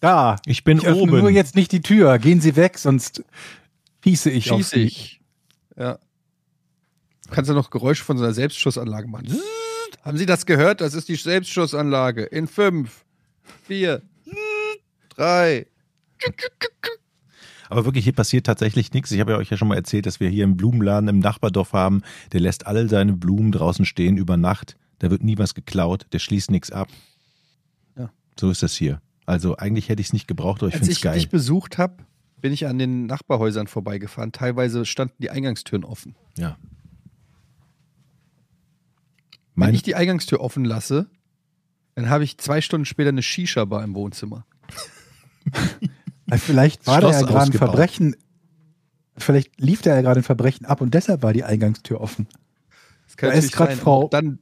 da. Ich bin Ich öffne oben. nur jetzt nicht die Tür. Gehen Sie weg, sonst schieße ich auf Schieße Sie. ich. Ja. Du kannst ja noch Geräusche von so einer Selbstschussanlage machen. Haben Sie das gehört? Das ist die Selbstschussanlage. In fünf, vier, drei. Aber wirklich, hier passiert tatsächlich nichts. Ich habe ja euch ja schon mal erzählt, dass wir hier einen Blumenladen im Nachbardorf haben. Der lässt alle seine Blumen draußen stehen über Nacht. Da wird nie was geklaut. Der schließt nichts ab. Ja. So ist das hier. Also eigentlich hätte ich es nicht gebraucht, aber ich Als finde es ich geil. dich besucht habe, bin ich an den Nachbarhäusern vorbeigefahren. Teilweise standen die Eingangstüren offen. Ja. Wenn ich die Eingangstür offen lasse, dann habe ich zwei Stunden später eine Shisha-Bar im Wohnzimmer. Äh, Vielleicht war da ja gerade ein. Verbrechen. Vielleicht lief da ja gerade ein Verbrechen ab und deshalb war die Eingangstür offen. Das kann Da ist sein, Frau- Dann,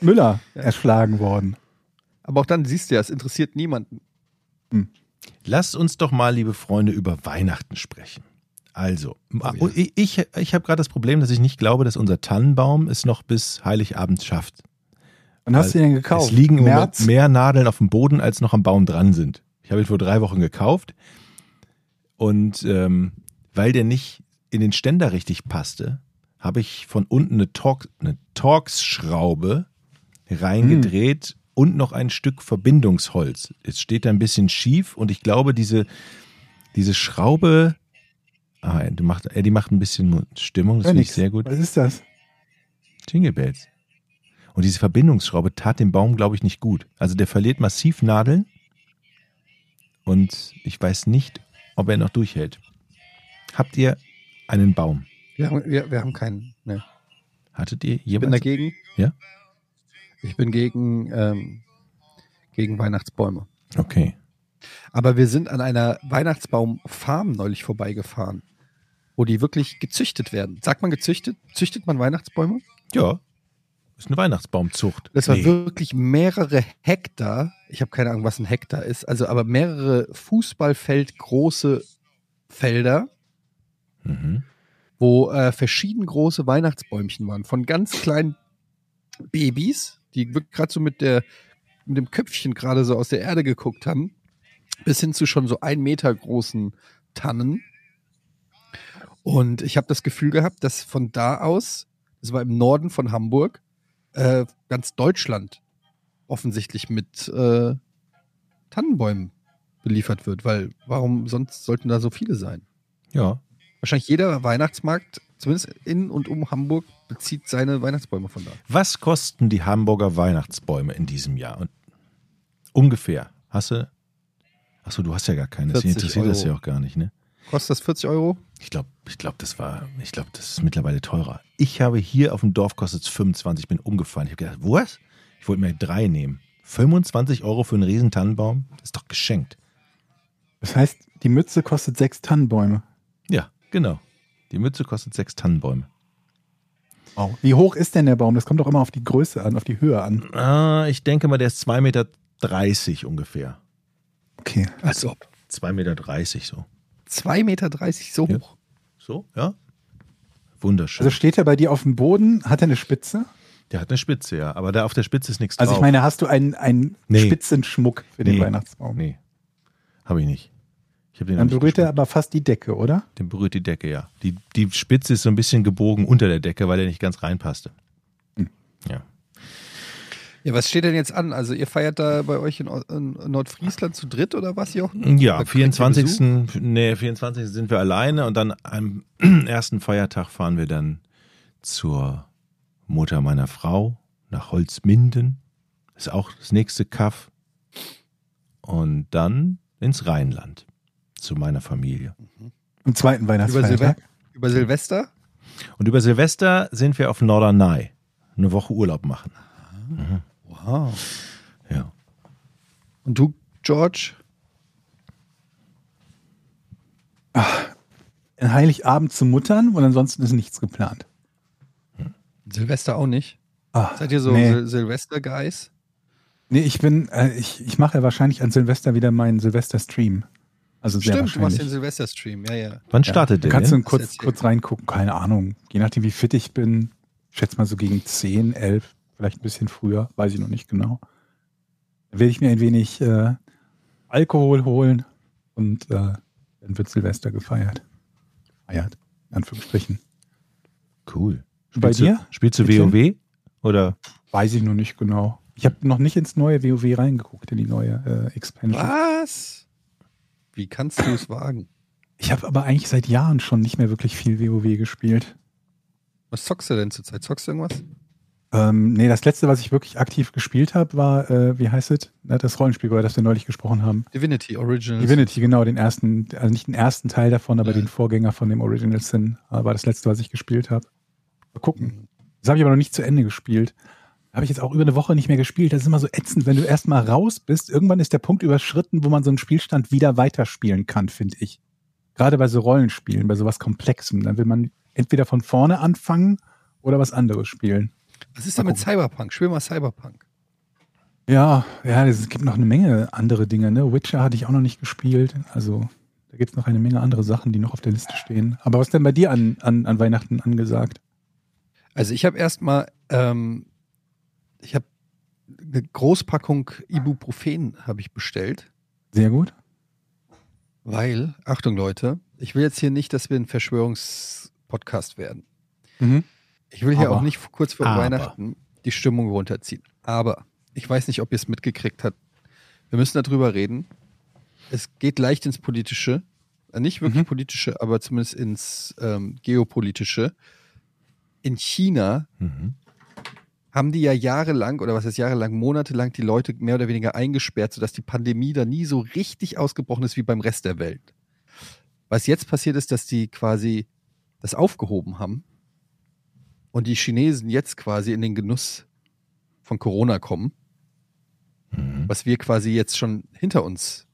Müller Ja. erschlagen worden. aber auch dann siehst du ja, es interessiert niemanden. lasst uns doch mal, liebe Freunde, über Weihnachten sprechen. Also, ja. ich, ich, ich habe gerade das Problem, dass ich nicht glaube, dass unser Tannenbaum es noch bis Heiligabend schafft. Wann hast du den gekauft? Es liegen im März? Moment mehr Nadeln auf dem Boden, als noch am Baum dran sind. Ich habe ihn vor drei Wochen gekauft und ähm, weil der nicht in den Ständer richtig passte, habe ich von unten eine, Torx, eine Torx-Schraube reingedreht und noch ein Stück Verbindungsholz. Jetzt steht da ein bisschen schief und ich glaube, diese, diese Schraube, ah, die macht, äh, die macht ein bisschen Stimmung, das Ja, finde ich sehr gut. Was ist das? Jingle Bells. Und diese Verbindungsschraube tat dem Baum, glaube ich, nicht gut. Also der verliert massiv Nadeln und ich weiß nicht, ob er noch durchhält. Habt ihr einen Baum? Wir haben, wir, wir haben keinen. Ne. Hattet ihr Ich bin dagegen. Ja? Ich bin gegen, ähm, gegen Weihnachtsbäume. Okay. Aber wir sind an einer Weihnachtsbaumfarm neulich vorbeigefahren, wo die wirklich gezüchtet werden. Sagt man gezüchtet? Züchtet man Weihnachtsbäume? Ja. Ist eine Weihnachtsbaumzucht. Das war Nee. wirklich mehrere Hektar. Ich habe keine Ahnung, was ein Hektar ist. Also aber mehrere Fußballfeld große Felder, Mhm. wo äh, verschieden große Weihnachtsbäumchen waren. Von ganz kleinen Babys, die gerade so mit der mit dem Köpfchen gerade so aus der Erde geguckt haben, bis hin zu schon so ein Meter großen Tannen. Und ich habe das Gefühl gehabt, dass von da aus, das war im Norden von Hamburg, äh, ganz Deutschland offensichtlich mit äh, Tannenbäumen beliefert wird, weil warum sonst sollten da so viele sein? Ja. Wahrscheinlich jeder Weihnachtsmarkt, zumindest in und um Hamburg, bezieht seine Weihnachtsbäume von da. Was kosten die Hamburger Weihnachtsbäume in diesem Jahr? Und ungefähr. Hast du? Achso, du hast ja gar keine. Das 40 interessiert das Euro. ja auch gar nicht, ne? Kostet das 40 Euro? Ich glaube, ich glaube, das war, ich glaube, das ist mittlerweile teurer. Ich habe hier auf dem Dorf kostet es 25, bin umgefallen. Ich habe gedacht, was? Ich wollte mir drei nehmen. 25 Euro für einen riesen Tannenbaum? Das ist doch geschenkt. Das heißt, die Mütze kostet sechs Tannenbäume. Ja, genau. Die Mütze kostet sechs Tannenbäume. Wow. Wie hoch ist denn der Baum? Das kommt doch immer auf die Größe an, auf die Höhe an. Ah, ich denke mal, der ist 2,30 Meter ungefähr. Okay. Als ob. 2,30 Meter so. 2,30 Meter so Ja. hoch. So, ja. Wunderschön. Also steht er bei dir auf dem Boden, hat er eine Spitze? der hat eine Spitze, ja. Aber da auf der Spitze ist nichts Also drauf. ich meine, hast du einen, einen Nee. Spitzenschmuck für den Nee. Weihnachtsbaum? Nee. Habe ich nicht. Ich habe den Dann berührt er aber fast die Decke, oder? Den berührt die Decke, ja. Die, die Spitze ist so ein bisschen gebogen unter der Decke, weil er nicht ganz reinpasste. Hm. Ja. Ja, was steht denn jetzt an? Also ihr feiert da bei euch in, in Nordfriesland zu dritt oder was, Jochen? Ja, ihr 24. Nee, 24. sind wir alleine und dann am ersten Feiertag fahren wir dann zur Mutter meiner Frau nach Holzminden. Ist auch das nächste Kaff. Und dann ins Rheinland zu meiner Familie. Am zweiten Über, Silve Weihnachtsfeiertag. über Silvester? Und über Silvester sind wir auf Norderney. Eine Woche Urlaub machen. Wow. Ja. Und du, George? Ein Heiligabend zu Muttern und ansonsten ist nichts geplant. Silvester auch nicht? Ah, Seid ihr so nee. Sil Silvester-Guys? nee, ich bin, äh, ich, ich mache ja wahrscheinlich an Silvester wieder meinen Silvester-Stream. Also sehr Stimmt, du machst den. Silvester-Stream, ja, ja. Wann Ja. startet Da der kannst du kurz, kurz reingucken, keine Ahnung. Je nachdem, wie fit ich bin. Ich schätze mal so gegen 10, 11, vielleicht ein bisschen früher, weiß ich noch nicht genau. Dann werde ich mir ein wenig äh, Alkohol holen und äh, dann wird Silvester gefeiert. Feiert, in Anführungsstrichen. Cool. Bei Spielst dir? Du, spielst du? WoW? Oder? Weiß ich noch nicht genau. Ich habe noch nicht ins neue WoW reingeguckt, in die neue äh, Expansion. Was? Wie kannst du es wagen? Ich habe aber eigentlich seit Jahren schon nicht mehr wirklich viel WoW gespielt. Was zockst du denn zurzeit? Zockst du irgendwas? Ähm, nee, das letzte, was ich wirklich aktiv gespielt habe, war, äh, wie heißt es? Das Rollenspiel, über das wir neulich gesprochen haben. Divinity Originals. Divinity, genau, den ersten, also nicht den ersten Teil davon, aber Ja. den Vorgänger von dem Original Sin, äh, war das letzte, was ich gespielt habe. Mal gucken. Das habe ich aber noch nicht zu Ende gespielt. Habe ich jetzt auch über eine Woche nicht mehr gespielt. Das ist immer so ätzend, wenn du erstmal raus bist. Irgendwann ist der Punkt überschritten, wo man so einen Spielstand wieder weiterspielen kann, finde ich. Gerade bei so Rollenspielen, bei sowas Komplexem. Dann will man entweder von vorne anfangen oder was anderes spielen. Was ist denn mit Cyberpunk? Spiel mal Cyberpunk. Ja, ja, es gibt noch eine Menge andere Dinge. Ne? Witcher hatte ich auch noch nicht gespielt. Also da gibt es noch eine Menge andere Sachen, die noch auf der Liste stehen. Aber was ist denn bei dir an, an, an Weihnachten angesagt? Also ich habe erstmal, ähm, ich habe eine Großpackung Ibuprofen habe ich bestellt, Sehr gut. weil, Achtung Leute, ich will jetzt hier nicht, dass wir ein Verschwörungspodcast werden. Mhm. Ich will hier Aber- auch nicht kurz vor aber. Weihnachten die Stimmung runterziehen. Aber ich weiß nicht, ob ihr es mitgekriegt habt. Wir müssen darüber reden. Es geht leicht ins Politische. Äh, Nicht wirklich Mhm. politische, aber zumindest ins ähm, Geopolitische. In China Mhm. haben die ja jahrelang, oder was heißt jahrelang, monatelang die Leute mehr oder weniger eingesperrt, sodass die Pandemie da nie so richtig ausgebrochen ist wie beim Rest der Welt. Was jetzt passiert ist, dass die quasi das aufgehoben haben und die Chinesen jetzt quasi in den Genuss von Corona kommen, Mhm. was wir quasi jetzt schon hinter uns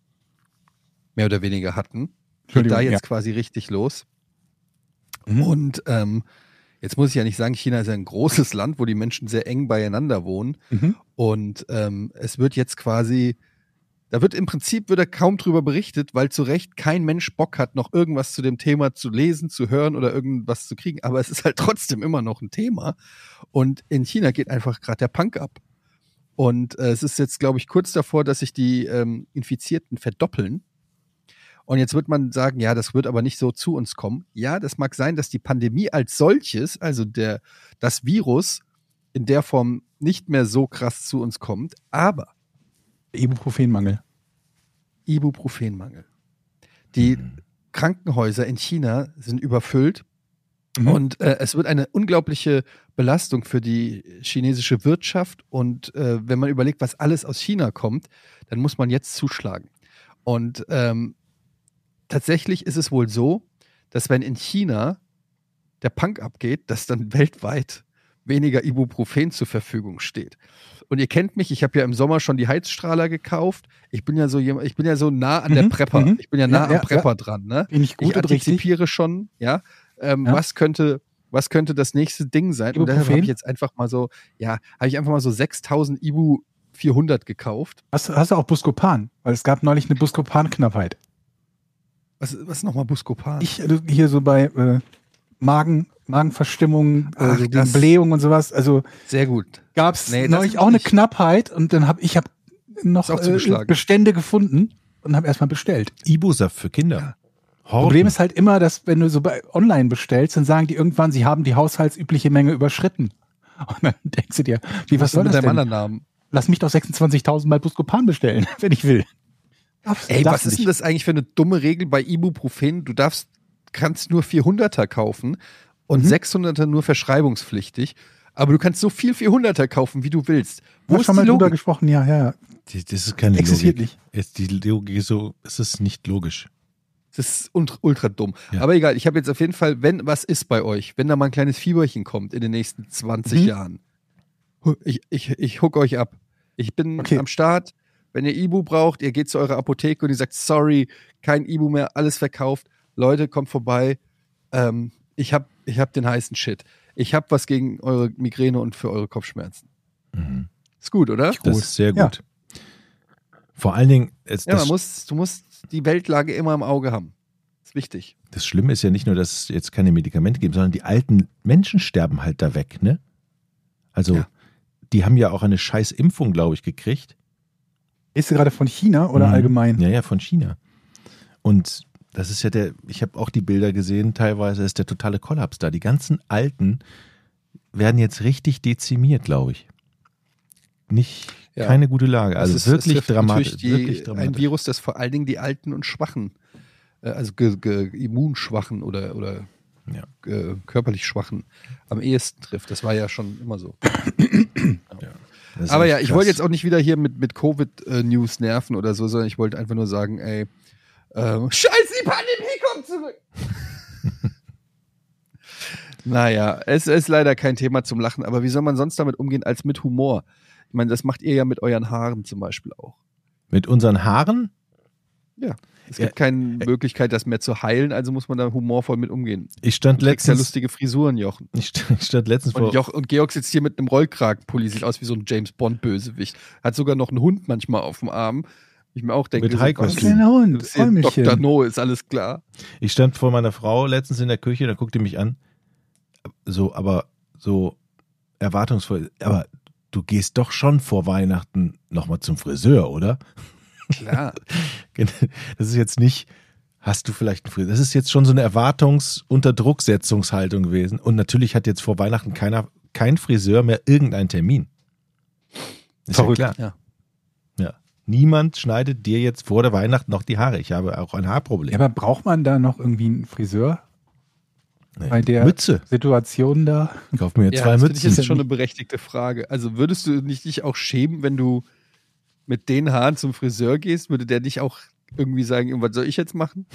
mehr oder weniger hatten, geht da jetzt ja. quasi richtig los. Mhm. Und ähm, jetzt muss ich ja nicht sagen, China ist ja ein großes Land, wo die Menschen sehr eng beieinander wohnen. Mhm. Und ähm, es wird jetzt quasi, da wird im Prinzip wird da kaum drüber berichtet, weil zu Recht kein Mensch Bock hat, noch irgendwas zu dem Thema zu lesen, zu hören oder irgendwas zu kriegen. Aber es ist halt trotzdem immer noch ein Thema. Und in China geht einfach gerade der Punk ab. Und äh, es ist jetzt, glaube ich, kurz davor, dass sich die ähm, Infizierten verdoppeln. Und jetzt wird man sagen, ja, das wird aber nicht so zu uns kommen. Ja, das mag sein, dass die Pandemie als solches, also der, das Virus in der Form nicht mehr so krass zu uns kommt, aber Ibuprofenmangel. Ibuprofenmangel. Die Krankenhäuser in China sind überfüllt Mhm. und äh, es wird eine unglaubliche Belastung für die chinesische Wirtschaft. Und äh, wenn man überlegt, was alles aus China kommt, dann muss man jetzt zuschlagen. Und ähm, tatsächlich ist es wohl so, dass wenn in China der Punk abgeht, dass dann weltweit weniger Ibuprofen zur Verfügung steht. Und ihr kennt mich, ich habe ja im Sommer schon die Heizstrahler gekauft. Ich bin ja so jemand, ich bin ja so nah an der Mhm, Prepper. mhm. Ich bin ja nah Ja, ja, am Prepper dran, ne? Bin ich gut ich und richtig? antizipiere schon, ja, ähm, Ja. was könnte was könnte das nächste Ding sein? Und deshalb Ibuprofen? habe ich jetzt einfach mal so, ja, habe ich einfach mal so 6000 Ibu 400 gekauft. Hast, hast du auch Buscopan? Weil es gab neulich eine Buscopan-Knappheit. Was, was ist nochmal Buscopan? Ich äh, hier so bei äh, Magen, Magenverstimmung, Ach, äh, so gegen das- Blähung und sowas. Also Sehr gut. gab es Nee, neulich auch eine nicht- Knappheit und dann habe ich hab noch äh, zugeschlagen. Bestände gefunden und habe erstmal bestellt. Ibu-Saft für Kinder. Horten. Problem ist halt immer, dass wenn du so bei online bestellst, dann sagen die irgendwann, sie haben die haushaltsübliche Menge überschritten. Und dann denkst du dir, wie was soll mit das deinem denn? anderen Namen? Lass mich doch 26.000 Mal Buscopan bestellen, wenn ich will. Darfst- Ey, was ist denn das eigentlich für eine dumme Regel bei Ibuprofen? Du darfst, kannst nur 400er kaufen und Mhm. 600er nur verschreibungspflichtig. Aber du kannst so viel 400er kaufen, wie du willst. Wo ist schon die mal drüber Logik? gesprochen, ja, ja, ja. Die- Das ist keine Existiert Logik. Ist die Logik ist so, es ist nicht logisch. Das ist ultra, ultra dumm. Ja. Aber egal, ich habe jetzt auf jeden Fall, wenn was ist bei euch, wenn da mal ein kleines Fieberchen kommt in den nächsten 20 Mhm. Jahren, ich, ich, ich hook euch ab. Ich bin Okay. am Start. Wenn ihr Ibu braucht, ihr geht zu eurer Apotheke und ihr sagt, sorry, kein Ibu mehr, alles verkauft. Leute, kommt vorbei. Ähm, ich habe ich hab den heißen Shit. Ich habe was gegen eure Migräne und für eure Kopfschmerzen. Mhm. Ist gut, oder? Das ist sehr Ja. gut. Vor allen Dingen, es, Ja, man muss, du musst die Weltlage immer im Auge haben. Ist wichtig. das Schlimme ist ja nicht nur, dass es jetzt keine Medikamente gibt, sondern die alten Menschen sterben halt da weg, ne? Also, Ja. die haben ja auch eine scheiß Impfung, glaube ich, gekriegt. Ist du gerade von China oder Mhm. allgemein? Ja, ja, von China. Und das ist ja der, ich habe auch die Bilder gesehen, teilweise ist der totale Kollaps da. Die ganzen Alten, werden jetzt richtig dezimiert, glaube ich. Nicht, Ja. keine gute Lage. Also ist- wirklich dramatisch. Die, wirklich ein dramatisch. Virus, das vor allen Dingen die Alten und Schwachen, äh, also ge, ge, immunschwachen oder, oder Ja. äh, körperlich Schwachen am ehesten trifft. Das war ja schon immer so. Ist Aber ja, ich wollte jetzt auch nicht wieder hier mit, mit Covid-News nerven oder so, sondern ich wollte einfach nur sagen, ey, ähm, scheiße, die Pandemie kommt zurück. naja, es ist leider kein Thema zum Lachen, aber wie soll man sonst damit umgehen als mit Humor? Ich meine, das macht ihr ja mit euren Haaren zum Beispiel auch. Mit unseren Haaren? Ja. Es Ja. gibt keine Möglichkeit, das mehr zu heilen, also muss man da humorvoll mit umgehen. Ich stand Du trägst ja letztens, lustige Frisuren, Jochen. ich stand, ich stand letztens Und, vor, Joch, und Georg sitzt hier mit einem Rollkragenpulli, sieht aus wie so ein James Bond-Bösewicht. Hat sogar noch einen Hund manchmal auf dem Arm. Ich mir auch denke, Mit ist hier Räumelchen. Dr. No, ist alles klar. ich stand vor meiner Frau letztens in der Küche, da guckte mich an. So, aber so erwartungsvoll. Aber du gehst doch schon vor Weihnachten nochmal zum Friseur, oder? Klar. Das ist jetzt nicht, hast du vielleicht einen Friseur? Das ist jetzt schon so eine Erwartungs-Unterdrucksetzungshaltung gewesen. Und natürlich hat jetzt vor Weihnachten keiner, kein Friseur mehr irgendeinen Termin. Ist Verrückt. ja klar. Ja. Niemand schneidet dir jetzt vor der Weihnacht noch die Haare. Ich habe auch ein Haarproblem. Ja, aber braucht man da noch irgendwie einen Friseur Nee. bei der Mütze. Situation da? Kauf mir Ja, zwei das Mützen. jetzt schon eine berechtigte Frage. Also würdest du nicht dich auch schämen, wenn du mit den Haaren zum Friseur gehst? Würde der dich auch irgendwie sagen, was soll ich jetzt machen?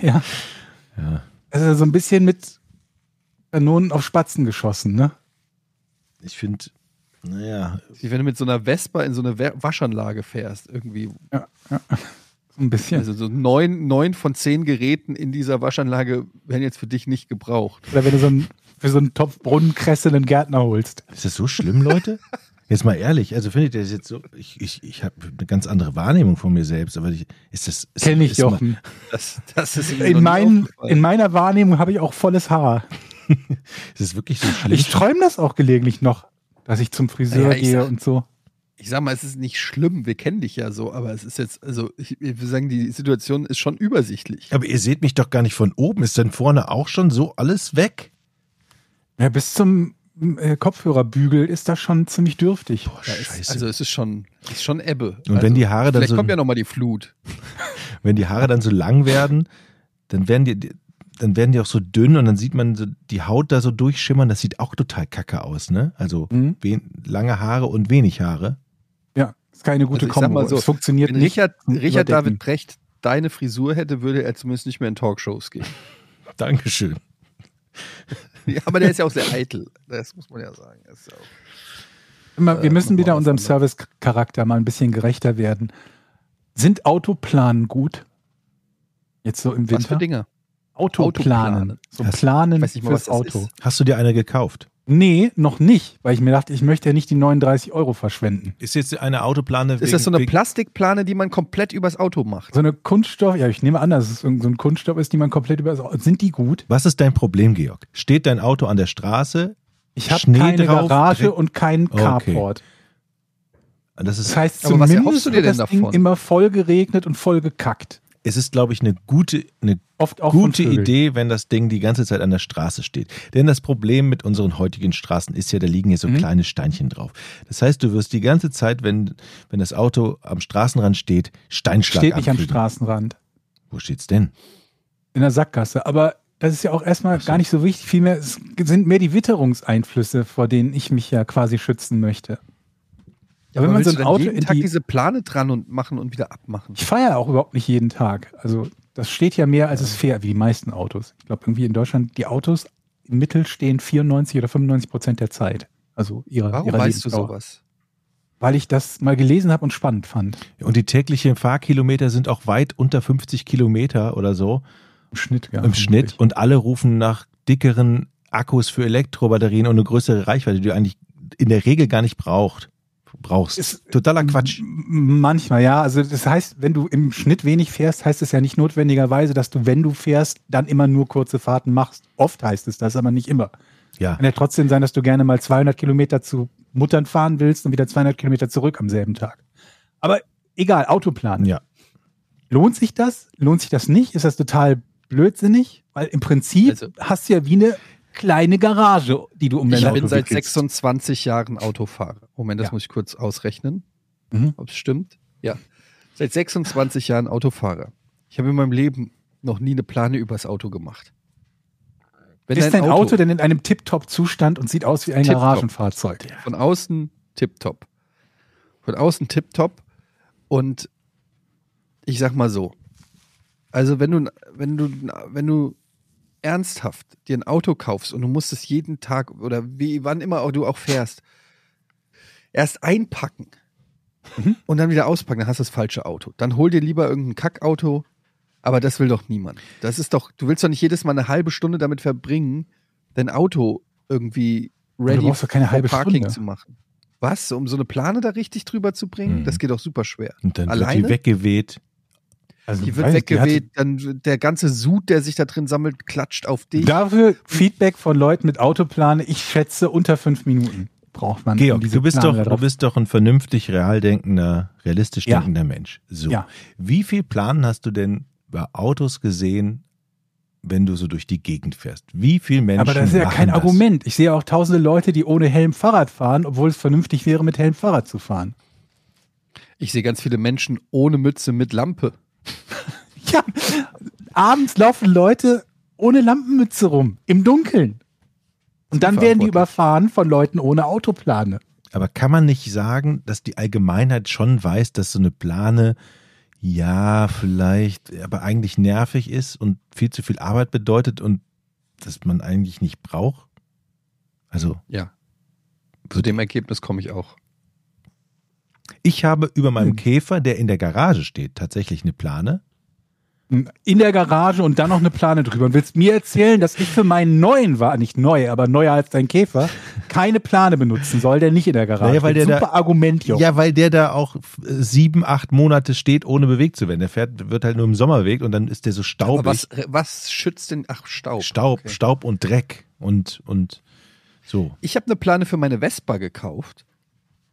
Ja. Ja. Also so ein bisschen mit Kanonen auf Spatzen geschossen, ne? Ich finde, naja, Wie wenn du mit so einer Vespa in so eine Wa- Waschanlage fährst, irgendwie. Ja, ja. Ein bisschen. Also so neun, neun von zehn Geräten in dieser Waschanlage werden jetzt für dich nicht gebraucht. Oder wenn du so einen, für so einen Topf Brunnenkresse einen Gärtner holst. ist das so schlimm, Leute? Jetzt mal ehrlich, also findet ihr das jetzt so, ich, ich, ich habe eine ganz andere Wahrnehmung von mir selbst, aber ich, ist das... Ist, Kenn ich, ist mal- Jochen. Das, das ist In, mein, in meiner Wahrnehmung habe ich auch volles Haar. Ist das wirklich so schlimm? Ich träume das auch gelegentlich noch, dass ich zum Friseur Ja, ich gehe sag- und so. ich sag mal, es ist nicht schlimm, wir kennen dich ja so, aber es ist jetzt, also ich, ich will sagen, die Situation ist schon übersichtlich. aber ihr seht mich doch gar nicht von oben. Ist denn vorne auch schon so alles weg? Ja, bis zum äh, Kopfhörerbügel ist das schon ziemlich dürftig. Boah, scheiße. also es ist schon, es ist schon Ebbe. Und also, wenn die Haare dann Vielleicht so, kommt ja nochmal die Flut. wenn die Haare dann so lang werden, dann werden die, dann werden die auch so dünn und dann sieht man so die Haut da so durchschimmern. Das sieht auch total kacke aus, ne? Also Mhm. lange Haare und wenig Haare. Ja, ist keine gute Also Kombo. mal so, es funktioniert Wenn nicht. Richard, Richard. David Brecht deine Frisur hätte, würde er zumindest nicht mehr in Talkshows gehen. Dankeschön. ja, aber der ist ja auch sehr eitel. Das muss man ja sagen. Er ist ja auch- Immer, wir äh, müssen wieder unserem anderes. Service-Charakter mal ein bisschen gerechter werden. Sind Autoplanen gut? Jetzt so im Was für Winter? Autoplanen. Autoplanen. So Hast- planen nicht mal, fürs was das Auto. ist. Hast du dir eine gekauft? Nee, noch nicht, weil ich mir dachte, ich möchte ja nicht die 39 Euro verschwenden. Ist jetzt eine Autoplane Ist das so eine Plastikplane, die man komplett übers Auto macht? So eine Kunststoff, ja, ich nehme an, dass es so ein Kunststoff ist, die man komplett über. Sind die gut? Was ist dein Problem, Georg? Steht dein Auto an der Straße? Ich habe keine drauf, Garage und keinen Okay. Carport. Das ist, Das heißt, Aber was zumindest erhoffst du dir wird denn das Ding davon? immer voll geregnet und voll gekackt. Es ist, glaube ich, eine gute, eine Oft auch gute. Idee, wenn das Ding die ganze Zeit an der Straße steht. Denn das Problem mit unseren heutigen Straßen ist ja, da liegen hier so Mhm. kleine Steinchen drauf. Das heißt, du wirst die ganze Zeit, wenn, wenn das Auto am Straßenrand steht, Steinschlag Steht nicht am. Straßenrand. Wo steht's denn? In der Sackgasse. Aber das ist ja auch erstmal so. gar nicht so wichtig. Vielmehr es sind mehr die Witterungseinflüsse, vor denen ich mich ja quasi schützen möchte. Ja, wenn man so ein Auto jeden in Tag die- diese Plane dran und machen und wieder abmachen. Ich fahre ja auch überhaupt nicht jeden Tag. Also das steht ja mehr, als es fährt, wie die meisten Autos. Ich glaube, irgendwie in Deutschland, die Autos im Mittel stehen 94 oder 95 Prozent der Zeit. Also ihrer, Warum ihrer weißt du sowas? Weil ich das mal gelesen habe und spannend fand. Und die täglichen Fahrkilometer sind auch weit unter 50 Kilometer oder so Im Schnitt, ja. im Schnitt. Und alle rufen nach dickeren Akkus für Elektrobatterien und eine größere Reichweite, die du eigentlich in der Regel gar nicht braucht, brauchst. Ist- Totaler Quatsch. Manchmal, ja. Also das heißt, wenn du im Schnitt wenig fährst, heißt es ja nicht notwendigerweise, dass du, wenn du fährst, dann immer nur kurze Fahrten machst. Oft heißt es das, aber nicht immer. Ja. Kann ja trotzdem sein, dass du gerne mal 200 Kilometer zu Muttern fahren willst und wieder 200 Kilometer zurück am selben Tag. Aber egal, Autoplan. Ja. Lohnt sich das? Lohnt sich das nicht? Ist das total blödsinnig? Weil im Prinzip Also- hast du ja wie eine kleine Garage, die du um dein Ich Auto bin seit wickelst. 26 Jahren Autofahrer. Moment, das Ja. muss ich kurz ausrechnen, Mhm. ob es stimmt. Ja. Seit 26 Jahren Autofahrer. Ich habe in meinem Leben noch nie eine Plane übers Auto gemacht. Wenn Ist dein Auto, denn in einem Tipptopp-Zustand und sieht aus wie ein. Garagenfahrzeug? von außen tipptopp. Von außen tipptopp. Und ich sag mal so. Also wenn du, wenn du, wenn du ernsthaft dir ein Auto kaufst und du musst es jeden Tag oder wie, wann immer auch du auch fährst, erst einpacken Mhm. und dann wieder auspacken, dann hast du das falsche Auto. Dann hol dir lieber irgendein Kackauto, aber das will doch niemand. Das ist doch, du willst doch nicht jedes Mal eine halbe Stunde damit verbringen, dein Auto irgendwie ready brauchst doch keine halbe Parking Stunde. zu machen. Was? Um so eine Plane da richtig drüber zu bringen? Mhm. Das geht doch super schwer. Und dann Alleine? wird die weggeweht. Also, Die wird die weggeweht, dann der ganze Sud, der sich da drin sammelt, klatscht auf dich. Dafür Feedback von Leuten mit Autoplane, ich schätze unter fünf Minuten braucht man. um Georg, diese du bist, Plane doch, du bist doch ein vernünftig, real denkender, realistisch Ja. denkender Mensch. So. Ja. Wie viel Planen hast du denn bei Autos gesehen, wenn du so durch die Gegend fährst? Wie viele Menschen Aber das ist ja kein das? Argument. Ich sehe auch tausende Leute, die ohne Helm Fahrrad fahren, obwohl es vernünftig wäre, mit Helm Fahrrad zu fahren. Ich sehe ganz viele Menschen ohne Mütze mit Lampe. Ja, abends laufen Leute ohne Lampenmütze rum, im Dunkeln. Und dann werden die überfahren von Leuten ohne Autoplane. Aber kann man nicht sagen, dass die Allgemeinheit schon weiß, dass so eine Plane ja vielleicht, aber eigentlich nervig ist und viel zu viel Arbeit bedeutet und dass man eigentlich nicht braucht? Also Ja. Zu dem Ergebnis komme ich auch. ich habe über meinem Hm. Käfer, der in der Garage steht, tatsächlich eine Plane. In der Garage und dann noch eine Plane drüber. Und willst mir erzählen, dass ich für meinen neuen war, nicht neu, aber neuer als dein Käfer, keine Plane benutzen soll, der nicht in der Garage Naja, weil steht. der Super da- Argument, Jo. Ja, weil der da auch f- sieben, acht Monate steht, ohne bewegt zu werden. Der fährt, wird halt nur im Sommer bewegt und dann ist der so Aber staubig. was, was schützt denn? Ach, Staub. Staub, Okay. Staub und Dreck und, und so. Ich habe eine Plane für meine Vespa gekauft,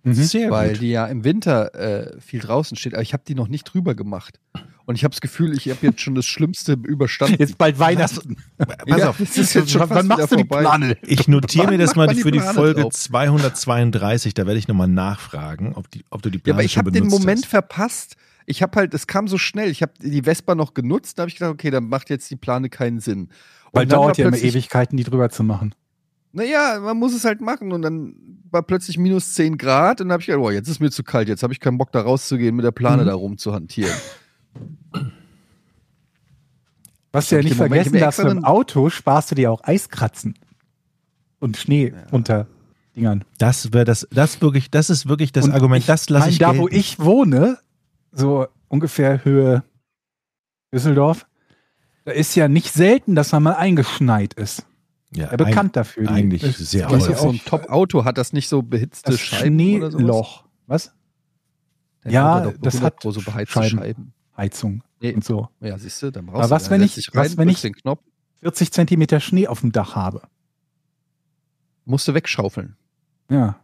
Mhm. Sehr weil gut. die ja im Winter äh, viel draußen steht, aber ich habe die noch nicht drüber gemacht. Und ich habe das Gefühl, ich habe jetzt schon das Schlimmste überstanden. Jetzt bald Weihnachten. Pass auf, das ist jetzt schon Wann machst du die. Plane? ich notiere mir das mal für die Folge drauf? 232. Da werde ich nochmal nachfragen, ob, die, ob du die Ja, Plane aber ich habe den Moment hast. verpasst. Ich habe halt, es kam so schnell. Ich habe die Vespa noch genutzt. Da habe ich gedacht, okay, dann macht jetzt die Plane keinen Sinn. Und Weil dauert ja immer Ewigkeiten, die drüber zu machen. Naja, man muss es halt machen. Und dann war plötzlich minus 10 Grad. Und dann habe ich gedacht, boah, jetzt ist mir zu kalt. Jetzt habe ich keinen Bock, da rauszugehen, mit der Plane Mhm. da rumzuhantieren. Was du ja nicht Moment vergessen darfst, beim Auto sparst du dir auch Eiskratzen. Und Schnee unter Dingern. Das wäre das, das wirklich, das ist wirklich das Und Argument, ich das lasse mein, ich Da, gelten. wo ich wohne, so ungefähr Höhe Düsseldorf, da ist ja nicht selten, dass man mal eingeschneit ist. ja, Ja, bekannt dafür. Die- eigentlich das- sehr ist ja so auch ein Top-Auto hat das nicht so behitzte das Scheiben oder sowas? Schneeloch. Was? Der Ja, hat doch das 100 hat so beheizte Scheiben. Scheiben. Heizung Nee. und so. Ja, siehst du, dann brauchst Aber du was, dann wenn ich- rein, was, wenn ich- den Knopf, 40 Zentimeter Schnee auf dem Dach habe. musst du wegschaufeln. Ja.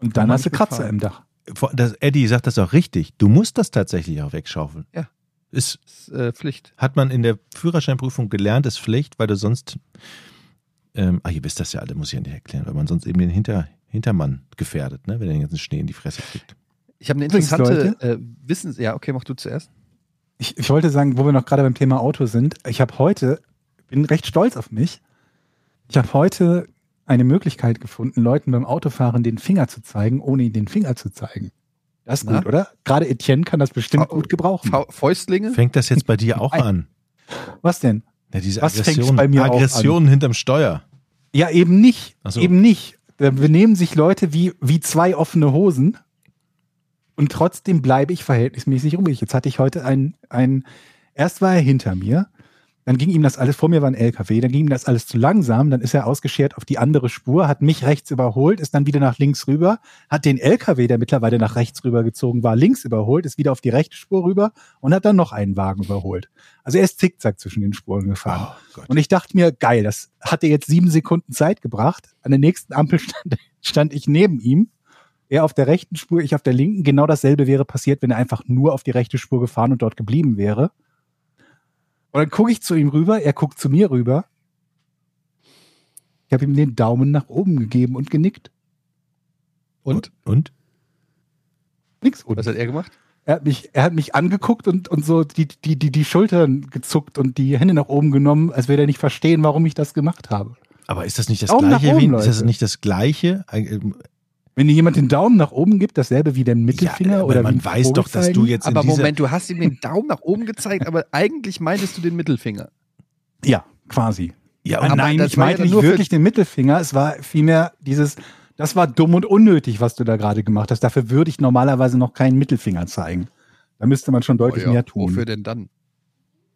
Und dann hast du Kratzer mitfahren. im Dach. Das, Eddie sagt das auch richtig. Du musst das tatsächlich auch wegschaufeln. Ja. Ist, ist äh, Pflicht. hat man in der Führerscheinprüfung gelernt, ist Pflicht, weil du sonst, ähm, ah, ihr wisst das ja alle, muss ich ja nicht erklären, weil man sonst eben den Hinter, Hintermann gefährdet, ne, wenn er den ganzen Schnee in die Fresse kriegt. Ich habe eine interessante äh, Wissens... Ja, okay, mach du zuerst. Ich, ich wollte sagen, wo wir noch gerade beim Thema Auto sind, ich habe heute, bin recht stolz auf mich, ich habe heute eine Möglichkeit gefunden, Leuten beim Autofahren den Finger zu zeigen, ohne ihnen den Finger zu zeigen. Das ist Na? gut, oder? Gerade Etienne kann das bestimmt Fa- gut gebrauchen. Fa Fäustlinge? Fängt das jetzt bei dir auch Nein. an? Was denn? Ja, diese Was Aggression, bei mir auch Aggression hinterm Steuer. Ja, eben nicht. So. Eben nicht. Da benehmen sich Leute wie, wie zwei offene Hosen und trotzdem bleibe ich verhältnismäßig ruhig. Jetzt hatte ich heute ein, ein, erst war er hinter mir, dann ging ihm das alles, vor mir war ein LKW, dann ging ihm das alles zu langsam, dann ist er ausgeschert auf die andere Spur, hat mich rechts überholt, ist dann wieder nach links rüber, hat den LKW, der mittlerweile nach rechts rüber gezogen war, links überholt, ist wieder auf die rechte Spur rüber und hat dann noch einen Wagen überholt. Also er ist zickzack zwischen den Spuren gefahren. Oh. Und ich dachte mir, geil, das hat dir jetzt sieben Sekunden Zeit gebracht. An der nächsten Ampel stand, stand ich neben ihm. Er auf der rechten Spur, ich auf der linken. Genau dasselbe wäre passiert, wenn er einfach nur auf die rechte Spur gefahren und dort geblieben wäre. Und dann gucke ich zu ihm rüber, er guckt zu mir rüber. Ich habe ihm den Daumen nach oben gegeben und genickt. Und? Und? Nix. Und Was hat er gemacht? er hat mich, er hat mich angeguckt und, und so die, die, die, die Schultern gezuckt und die Hände nach oben genommen, als würde er nicht verstehen, warum ich das gemacht habe. Aber ist das nicht das Daumen gleiche? oben, wie, ist das nicht das gleiche? Wenn dir jemand den Daumen nach oben gibt, dasselbe wie den Mittelfinger ja, aber oder man weiß doch, dass du jetzt Aber in Moment, du hast ihm den Daumen nach oben gezeigt, aber eigentlich meintest du den Mittelfinger. Ja, quasi. Ja, Aber nein, ich ja meinte dann nicht wirklich den Mittelfinger. Es war vielmehr dieses, das war dumm und unnötig, was du da gerade gemacht hast. Dafür würde ich normalerweise noch keinen Mittelfinger zeigen. Da müsste man schon deutlich Oh ja, mehr tun. Wofür denn dann?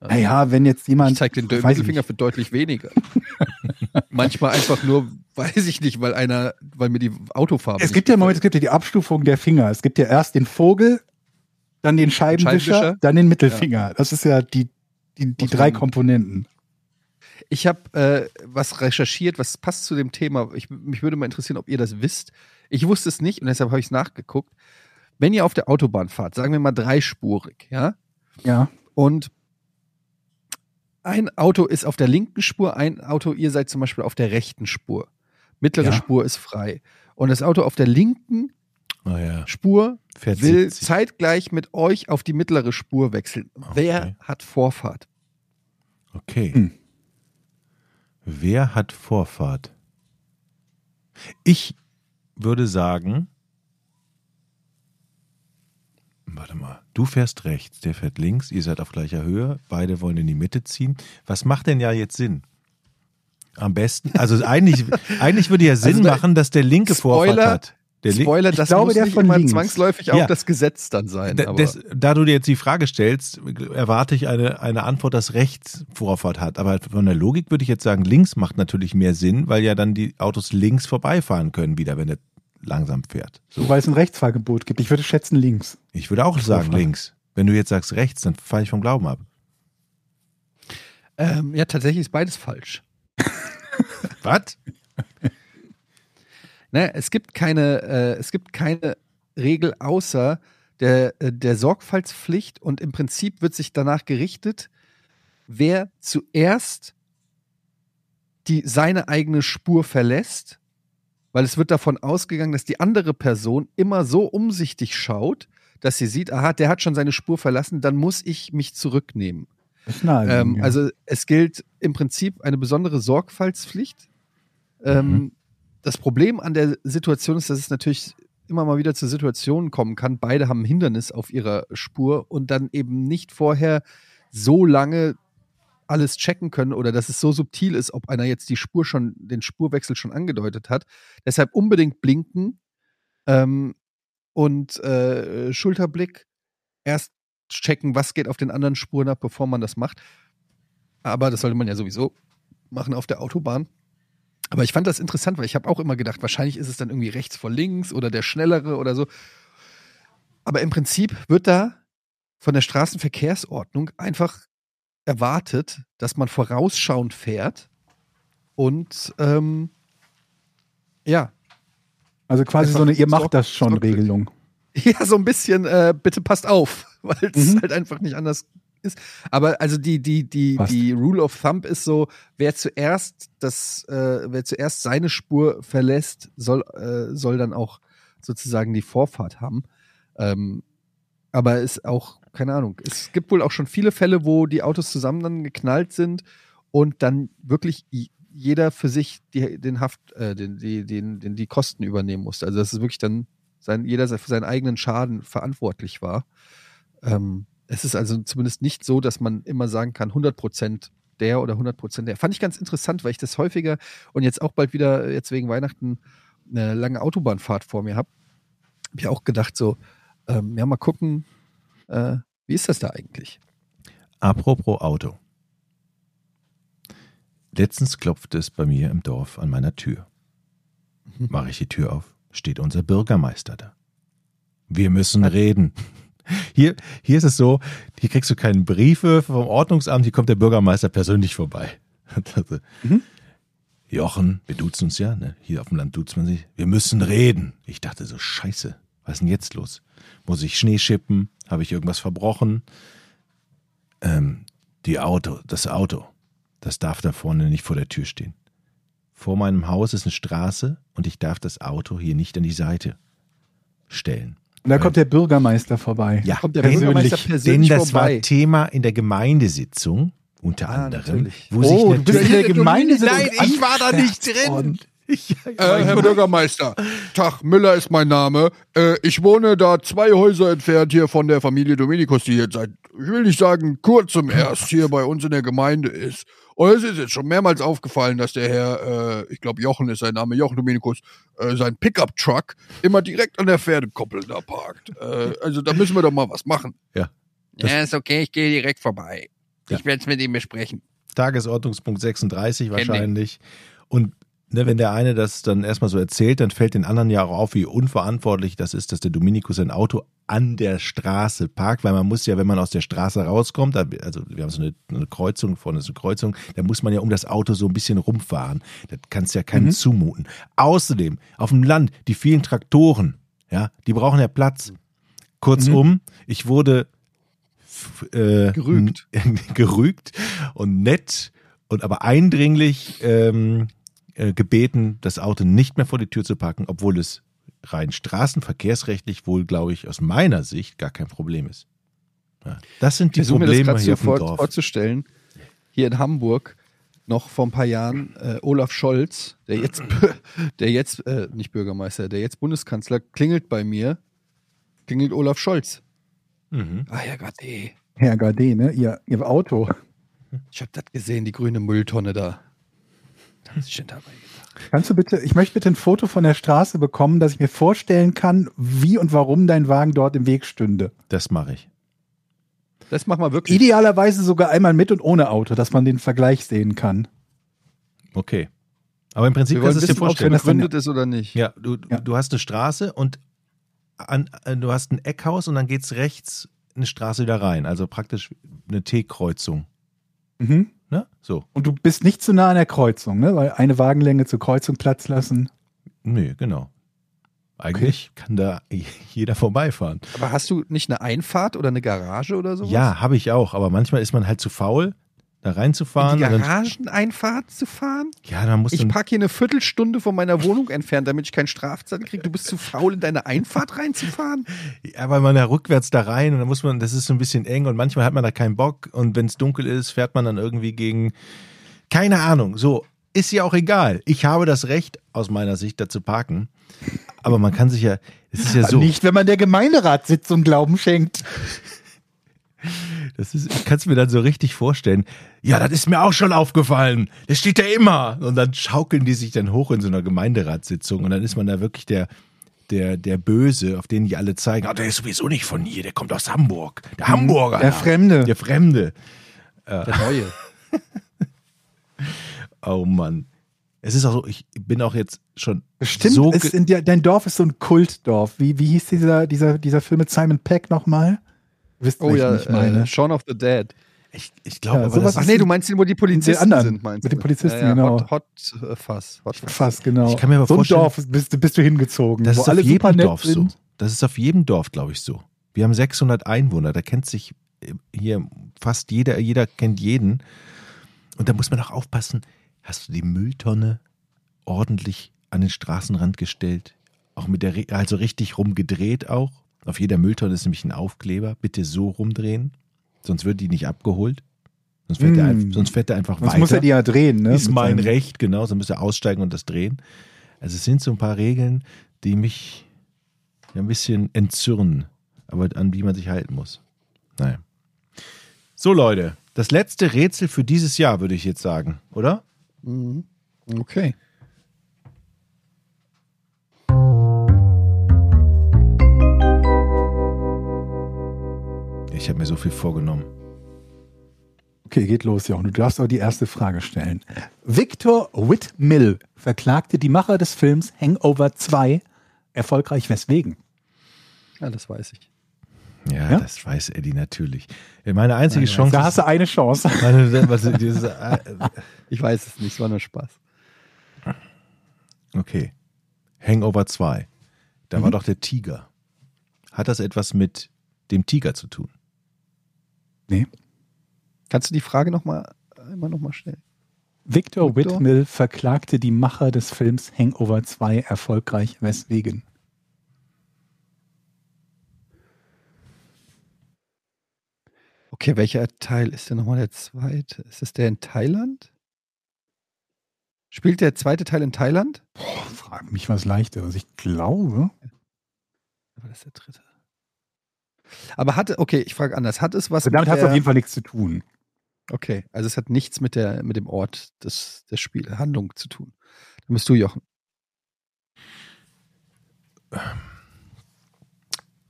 Naja, wenn jetzt jemand. Ich zeig den Mittelfinger für deutlich weniger. Manchmal einfach nur, weiß ich nicht, weil einer, weil mir die Autofarbe. Es gibt ja Moment, es gibt ja die Abstufung der Finger. Es gibt ja erst den Vogel, dann den Scheibenwischer, Scheibenwischer. dann den Mittelfinger. Das ist ja die, die, die drei man- Komponenten. Ich habe äh, was recherchiert, was passt zu dem Thema. Ich, mich würde mal interessieren, ob ihr das wisst. Ich wusste es nicht und deshalb habe ich es nachgeguckt. Wenn ihr auf der Autobahn fahrt, sagen wir mal dreispurig, ja, Ja. und ein Auto ist auf der linken Spur, ein Auto, ihr seid zum Beispiel auf der rechten Spur. Mittlere Ja. Spur ist frei. Und das Auto auf der linken oh ja, Spur fährt will 70. zeitgleich mit euch auf die mittlere Spur wechseln. Wer hat Vorfahrt? Okay. Hm. Wer hat Vorfahrt? Ich würde sagen, warte mal, du fährst rechts, der fährt links, ihr seid auf gleicher Höhe, beide wollen in die Mitte ziehen. Was macht denn ja jetzt Sinn? Am besten, also eigentlich, eigentlich würde ja Sinn Also da- machen, dass der linke Vorfahrt Spoiler, hat. Der Spoiler, Ich das glaube, muss der nicht von immer zwangsläufig auch Ja. das Gesetz dann sein. Da, aber das, da du dir jetzt die Frage stellst, erwarte ich eine, eine Antwort, dass rechts Vorfahrt hat. Aber von der Logik würde ich jetzt sagen, links macht natürlich mehr Sinn, weil ja dann die Autos links vorbeifahren können, wieder, wenn er langsam fährt. So. Weil es ein Rechtsfahrgebot gibt. Ich würde schätzen links. Ich würde auch sagen links. Wenn du jetzt sagst rechts, dann fahre ich vom Glauben ab. ähm, ja, tatsächlich ist beides falsch. Was? Ne, es gibt keine, äh, es gibt keine Regel außer der, äh, der Sorgfaltspflicht und im Prinzip wird sich danach gerichtet, wer zuerst die, seine eigene Spur verlässt, weil es wird davon ausgegangen, dass die andere Person immer so umsichtig schaut, dass sie sieht, aha, der hat schon seine Spur verlassen, dann muss ich mich zurücknehmen. Ähm, ja. Also es gilt im Prinzip eine besondere Sorgfaltspflicht. Ähm, Mhm. Das Problem an der Situation ist, dass es natürlich immer mal wieder zu Situationen kommen kann. Beide haben ein Hindernis auf ihrer Spur und dann eben nicht vorher so lange alles checken können oder dass es so subtil ist, ob einer jetzt die Spur schon, den Spurwechsel schon angedeutet hat. Deshalb unbedingt blinken ähm, und äh, Schulterblick. Erst checken, was geht auf den anderen Spuren ab, bevor man das macht. Aber das sollte man ja sowieso machen auf der Autobahn. Aber ich fand das interessant, weil ich habe auch immer gedacht, wahrscheinlich ist es dann irgendwie rechts vor links oder der schnellere oder so. Aber im Prinzip wird da von der Straßenverkehrsordnung einfach erwartet, dass man vorausschauend fährt und ähm, ja, also quasi einfach so eine Ihr macht das schon. Regelung. Ja, so ein bisschen, äh, bitte passt auf, weil es Mhm. halt einfach nicht anders ist. Aber also die, die, die, Passt. die Rule of Thumb ist so, wer zuerst das, äh, wer zuerst seine Spur verlässt, soll, äh, soll dann auch sozusagen die Vorfahrt haben. Ähm, aber ist auch, keine Ahnung, es gibt wohl auch schon viele Fälle, wo die Autos zusammen dann geknallt sind und dann wirklich jeder für sich die, den Haft, äh, den, die, den, den, die Kosten übernehmen musste. Also dass es wirklich dann sein, jeder für seinen eigenen Schaden verantwortlich war. Ähm, es ist also zumindest nicht so, dass man immer sagen kann, 100% der oder 100% der. Fand ich ganz interessant, weil ich das häufiger und jetzt auch bald wieder, jetzt wegen Weihnachten, eine lange Autobahnfahrt vor mir habe. Hab ich auch gedacht, so, ähm, ja, mal gucken, äh, wie ist das da eigentlich? Apropos Auto. Letztens klopfte es bei mir im Dorf an meiner Tür. Mhm. Mache ich die Tür auf, steht unser Bürgermeister da. Wir müssen reden. Hier, hier ist es so, hier kriegst du keine Briefe vom Ordnungsamt, hier kommt der Bürgermeister persönlich vorbei. Mhm. Jochen, wir duzen uns ja, ne? hier auf dem Land duzt man sich. Wir müssen reden. Ich dachte so, scheiße, was ist denn jetzt los? Muss ich Schnee schippen? Habe ich irgendwas verbrochen? Ähm, die Auto, das Auto, das darf da vorne nicht vor der Tür stehen. vor meinem Haus ist eine Straße und ich darf das Auto hier nicht an die Seite stellen. Und da kommt der Bürgermeister vorbei. Ja, Kommt der denn, Bürgermeister denn persönlich das vorbei. war Thema in der Gemeindesitzung unter Ah, anderem, natürlich. wo Oh, sich du bist in der natürlich Gemeinde Nein, ich war da nicht drin. Ich, Äh, Herr Bürgermeister, Tag, Müller ist mein Name. Äh, ich wohne da zwei Häuser entfernt hier von der Familie Dominikus, die jetzt seit, ich will nicht sagen, kurzem erst hier bei uns in der Gemeinde ist. Und es ist jetzt schon mehrmals aufgefallen, dass der Herr, äh, ich glaube Jochen ist sein Name, Jochen Dominikus, äh, sein Pickup-Truck immer direkt an der Pferdekoppel da parkt. Äh, also da müssen wir doch mal was machen. Ja. Ja, ist okay, ich gehe direkt vorbei. Ja. Ich werde es mit ihm besprechen. Tagesordnungspunkt 36 Kenn den. wahrscheinlich. Und ne, wenn der eine das dann erstmal so erzählt, dann fällt den anderen ja auch auf, wie unverantwortlich das ist, dass der Dominikus sein Auto an der Straße parkt, weil man muss ja, wenn man aus der Straße rauskommt, also wir haben so eine, eine Kreuzung, vorne ist eine Kreuzung, da muss man ja um das Auto so ein bisschen rumfahren. Das kannst ja keinem zumuten. Außerdem, auf dem Land, die vielen Traktoren, ja, die brauchen ja Platz. Kurzum, ich wurde äh, Gerügt. gerügt und nett und aber eindringlich ähm, äh, gebeten, das Auto nicht mehr vor die Tür zu packen, obwohl es rein straßenverkehrsrechtlich wohl, glaube ich, aus meiner Sicht gar kein Problem ist. Ja, das sind die Ich versuche mir das Probleme gerade hier so auf dem vor, Dorf. vorzustellen. Hier in Hamburg noch vor ein paar Jahren äh, Olaf Scholz, der jetzt, der jetzt äh, nicht Bürgermeister, der jetzt Bundeskanzler, klingelt bei mir. Klingelt Olaf Scholz. Mhm. Ah ja, Gott, ey. Herr Gade, ne? Ihr, ihr Auto. Ich habe das gesehen, die grüne Mülltonne da. Da ist dabei gedacht. Kannst du bitte, ich möchte bitte ein Foto von der Straße bekommen, dass ich mir vorstellen kann, wie und warum dein Wagen dort im Weg stünde. Das mache ich. Das mach mal wirklich. Idealerweise sogar einmal mit und ohne Auto, dass man den Vergleich sehen kann. Okay. Aber im Prinzip Wir kannst du es dir wissen, ob es vorstellen. begründet ist oder nicht. Ja, du, Ja. du hast eine Straße und an, äh, du hast ein Eckhaus und dann geht's rechts eine Straße wieder rein. Also praktisch eine T-Kreuzung. Mhm. Ne? So. Und du bist nicht zu nah an der Kreuzung, ne? Weil eine Wagenlänge zur Kreuzung Platz lassen. Nö, genau. Eigentlich kann da jeder vorbeifahren. Aber hast du nicht eine Einfahrt oder eine Garage oder sowas? Ja, habe ich auch. Aber manchmal ist man halt zu faul, da In reinzufahren. die und dann, Garageneinfahrt zu fahren? ja, dann muss Ich dann, parke hier eine Viertelstunde von meiner Wohnung entfernt, damit ich keinen Strafzettel kriege. Du bist zu faul, in deine Einfahrt reinzufahren? ja, weil man da rückwärts da rein und dann muss man, das ist so ein bisschen eng und manchmal hat man da keinen Bock und wenn es dunkel ist, fährt man dann irgendwie gegen, keine Ahnung. So, ist ja auch egal. Ich habe das Recht, aus meiner Sicht, da zu parken. Aber man kann sich ja, es ist ja so. Nicht, wenn man der Gemeinderatssitzung Glauben schenkt. Das ist, ich kann es mir dann so richtig vorstellen. Ja, das ist mir auch schon aufgefallen. Das steht da immer. Und dann schaukeln die sich dann hoch in so einer Gemeinderatssitzung und dann ist man da wirklich der, der, der Böse, auf den die alle zeigen. Ah, der ist sowieso nicht von hier, der kommt aus Hamburg. Der Hamburger. Der. Fremde. Der Fremde. Der Neue. Oh Mann. Es ist auch so, ich bin auch jetzt schon Stimmt, so. ge- in der, dein Dorf ist so ein Kultdorf. Wie, wie hieß dieser, dieser, dieser Film mit Simon Peck nochmal? Wisst Oh ja, ich meine. äh, Shaun of the Dead. ich ich glaube, Ja, aber das Ach nee, du meinst den, wo die Polizisten anderen, sind, meinst mit du? den Polizisten, ja, ja, genau. Hot, Hot äh, Fass. Hot Fass. Fast, genau. Ich kann mir aber so ein vorstellen- Dorf bist, du- bist du hingezogen, Das ist auf jedem Dorf so. Das ist auf jedem Dorf, glaube ich, so. Wir haben 600 Einwohner, da kennt sich äh, hier fast jeder, jeder kennt jeden. Und da muss man auch aufpassen, hast du die Mülltonne ordentlich an den Straßenrand gestellt? Auch mit der, also richtig rumgedreht auch? Auf jeder Mülltonne ist nämlich ein Aufkleber. Bitte so rumdrehen, sonst wird die nicht abgeholt. Sonst fährt, der, Mm. ein- sonst fährt er einfach Sonst weiter. muss er die ja drehen, ne? Ist mein Recht, genau, so müsste er aussteigen und das drehen. Also es sind so ein paar Regeln, die mich ein bisschen entzürnen, aber an die man sich halten muss. Naja. So Leute, das letzte Rätsel für dieses Jahr, würde ich jetzt sagen, oder? Mhm. Okay. Ich habe mir so viel vorgenommen. Okay, geht los, Jochen. Du darfst auch die erste Frage stellen. Victor Whitmill verklagte die Macher des Films Hangover 2 erfolgreich weswegen? Ja, das weiß ich. Ja, Ja? das weiß Eddie natürlich. Meine einzige Chance Da hast du eine Chance. meine, was, dieses, äh, Ich weiß es nicht, es war nur Spaß. okay. Hangover 2. Da war doch der Tiger. Hat das etwas mit dem Tiger zu tun? Nee. Kannst du die Frage noch mal, einmal nochmal stellen? Victor Victor? Whitmill verklagte die Macher des Films Hangover 2 erfolgreich. Weswegen? Okay, welcher Teil ist denn nochmal der zweite? Ist es der in Thailand? Spielt der zweite Teil in Thailand? Boah, frag mich was leichteres. Ich glaube. War das der dritte? Aber hatte, okay, ich frage anders. Hat es was damit hat es auf jeden Fall nichts zu tun. Okay, also es hat nichts mit, der, mit dem Ort des, der Spiel, Handlung zu tun. Dann bist du, Jochen.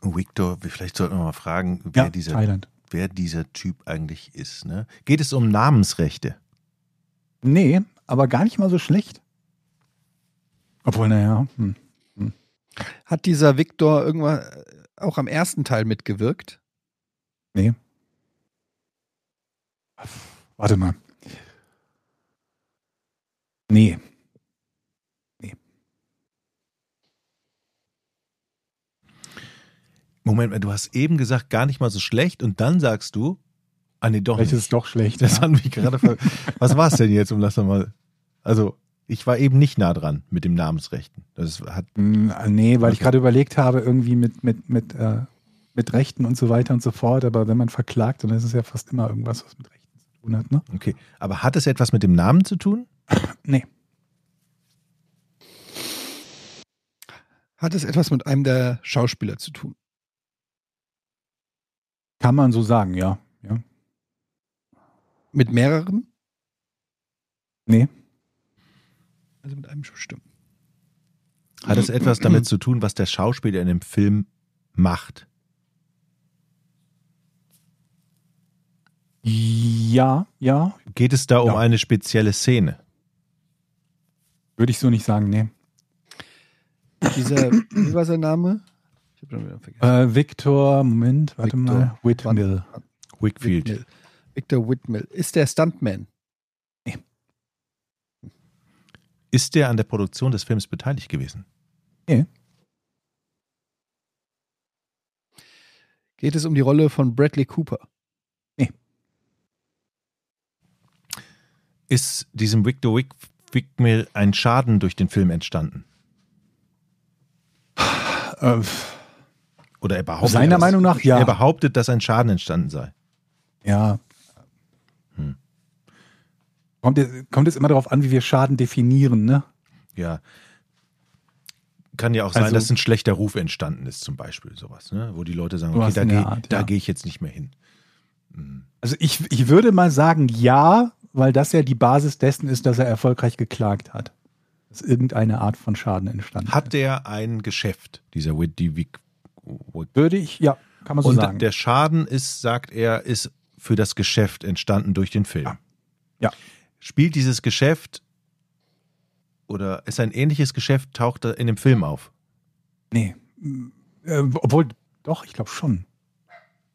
Victor, vielleicht sollten wir mal fragen, wer, Ja, dieser, Thailand. wer dieser Typ eigentlich ist. Ne? Geht es um Namensrechte? Nee, aber gar nicht mal so schlecht. Obwohl, naja. Hm. Hat dieser Victor irgendwann äh, auch am ersten Teil mitgewirkt? Nee. Warte mal. Nee. Moment mal, du hast eben gesagt, gar nicht mal so schlecht und dann sagst du, ah nee, doch Vielleicht nicht. ist es doch schlecht. Das ja. hat mich gerade ver Was war es denn jetzt, um das mal. Also, ich war eben nicht nah dran mit dem Namensrechten. Das hat. Hm, Nee, weil ich gerade überlegt habe, irgendwie mit, mit, mit, äh, mit Rechten und so weiter und so fort. Aber wenn man verklagt, dann ist es ja fast immer irgendwas, was mit Rechten zu tun hat, ne? Okay. Aber hat es etwas mit dem Namen zu tun? Nee. Hat es etwas mit einem der Schauspieler zu tun? Kann man so sagen, ja. ja. Mit mehreren? Nee. Also mit einem stimmt. Hat es etwas damit zu tun, was der Schauspieler in dem Film macht? Ja, ja. Geht es da um Ja. eine spezielle Szene? Würde ich so nicht sagen, nee. Dieser, wie war sein Name? Ich habe schon wieder vergessen. Äh, Victor, Moment, warte Victor mal. Whitmill. Wickfield. Whitmill. Victor Whitmill. Ist der Stuntman? Ist der an der Produktion des Films beteiligt gewesen? Geht es um die Rolle von Bradley Cooper? Ist diesem Victor Wick Wickmill ein Schaden durch den Film entstanden? Äh, Oder er behauptet, Seiner dass- Meinung nach ja. Er behauptet, dass ein Schaden entstanden sei. ja. Kommt, jetzt- kommt jetzt immer darauf an, wie wir Schaden definieren, ne? Ja. Kann ja auch sein, Also- dass ein schlechter Ruf entstanden ist, zum Beispiel sowas, ne? wo die Leute sagen, okay, da gehe ja. geh ich jetzt nicht mehr hin. Hm. Also ich, ich würde mal sagen, ja, weil das ja die Basis dessen ist, dass er erfolgreich geklagt hat. Dass irgendeine Art von Schaden entstanden Hat der ein Geschäft, dieser Whitney Wick? Würde ich, ja, kann man so Und sagen. der Schaden ist, sagt er, ist für das Geschäft entstanden durch den Film. Ja. Ja. Spielt dieses Geschäft oder ist ein ähnliches Geschäft, taucht er in dem Film auf? nee. Äh, obwohl, doch, ich glaube schon.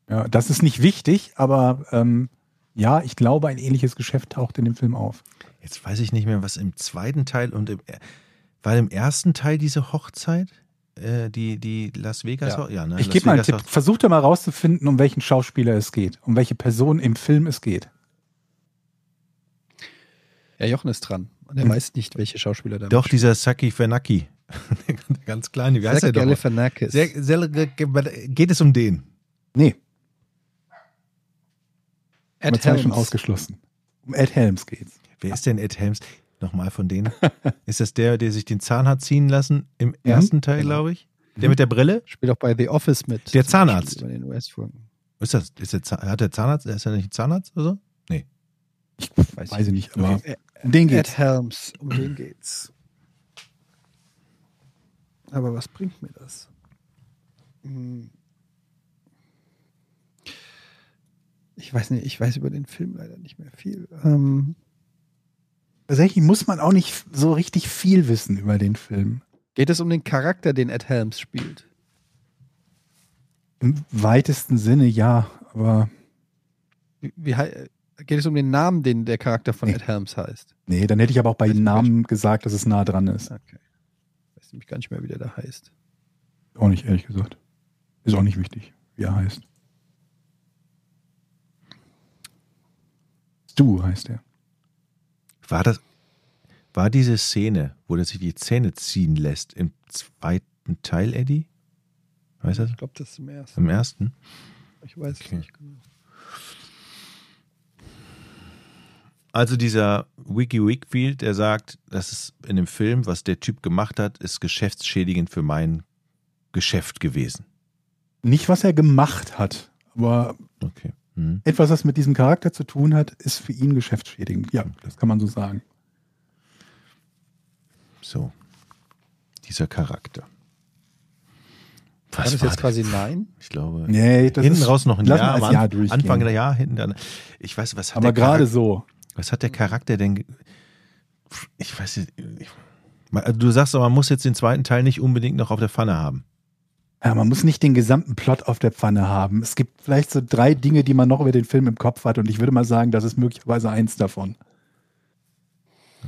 Ja, das ist nicht wichtig, aber ähm, ja, ich glaube, ein ähnliches Geschäft taucht in dem Film auf. Jetzt weiß ich nicht mehr, was im zweiten Teil und im, war im ersten Teil diese Hochzeit, äh, die, die Las Vegas, Ja. ja, ne? Ich gebe mal einen Tipp. Versucht mal rauszufinden, um welchen Schauspieler es geht, um welche Person im Film es geht. Ja, Jochen ist dran. Und er Hm. weiß nicht, welche Schauspieler da Doch, dieser Saki Fenaki. Der ganz kleine, wie heißt er? Galifianakis. Sehr, sehr, geht es um den? Nee, Ed Ed schon Helms. ausgeschlossen. Um Ed Helms geht's. Wer ist denn Ed Helms? Nochmal von denen. ist das der, der sich den Zahn hat ziehen lassen im ersten Teil, genau. glaube ich? Der mit der Brille? Spielt auch bei The Office mit. Der Zahnarzt. Bei den US-Folgen. Ist das, ist der, Zahn- hat der Zahnarzt, ist er nicht ein Zahnarzt oder so? Ich Weiß weiß, ich nicht, aber Okay. Um den geht's. Ed Helms, um den geht's. Aber was bringt mir das? Hm. Ich weiß nicht, ich weiß über den Film leider nicht mehr viel. Ähm, Tatsächlich muss man auch nicht so richtig viel wissen über den Film. geht es um den Charakter, den Ed Helms spielt? Im weitesten Sinne ja, aber Wie, wie, geht es um den Namen, den der Charakter von Nee. Ed Helms heißt? nee, dann hätte ich aber auch bei Weiß Namen gesagt, dass es nah dran ist. Okay. Weiß nämlich gar nicht mehr, wie der da heißt. Auch nicht, ehrlich gesagt. Ist auch nicht wichtig, wie er heißt. Stu heißt er. War das, war diese Szene, wo er sich die Zähne ziehen lässt, im zweiten Teil, Eddie? Weißt du das? Ich glaube, das ist im ersten. Im ersten? Ich weiß Okay. es nicht genau. Also dieser Wiki Wickfield, der sagt, das ist in dem Film, was der Typ gemacht hat, ist geschäftsschädigend für mein Geschäft gewesen. Nicht, was er gemacht hat, aber Okay. Mhm. etwas, was mit diesem Charakter zu tun hat, ist für ihn geschäftsschädigend. Ja, das kann man so sagen. So. Dieser Charakter. War das war jetzt quasi Nein? Ich glaube. Nee, das hinten ist- raus noch ein Jahr, durchgehen. Anfang der Jahr, hinten dann. Ich weiß, was hat Aber der gerade so. Was hat der Charakter denn? Ich weiß nicht. Ich, also du sagst aber, man muss jetzt den zweiten Teil nicht unbedingt noch auf der Pfanne haben. Ja, man muss nicht den gesamten Plot auf der Pfanne haben. Es gibt vielleicht so drei Dinge, die man noch über den Film im Kopf hat und ich würde mal sagen, das ist möglicherweise eins davon.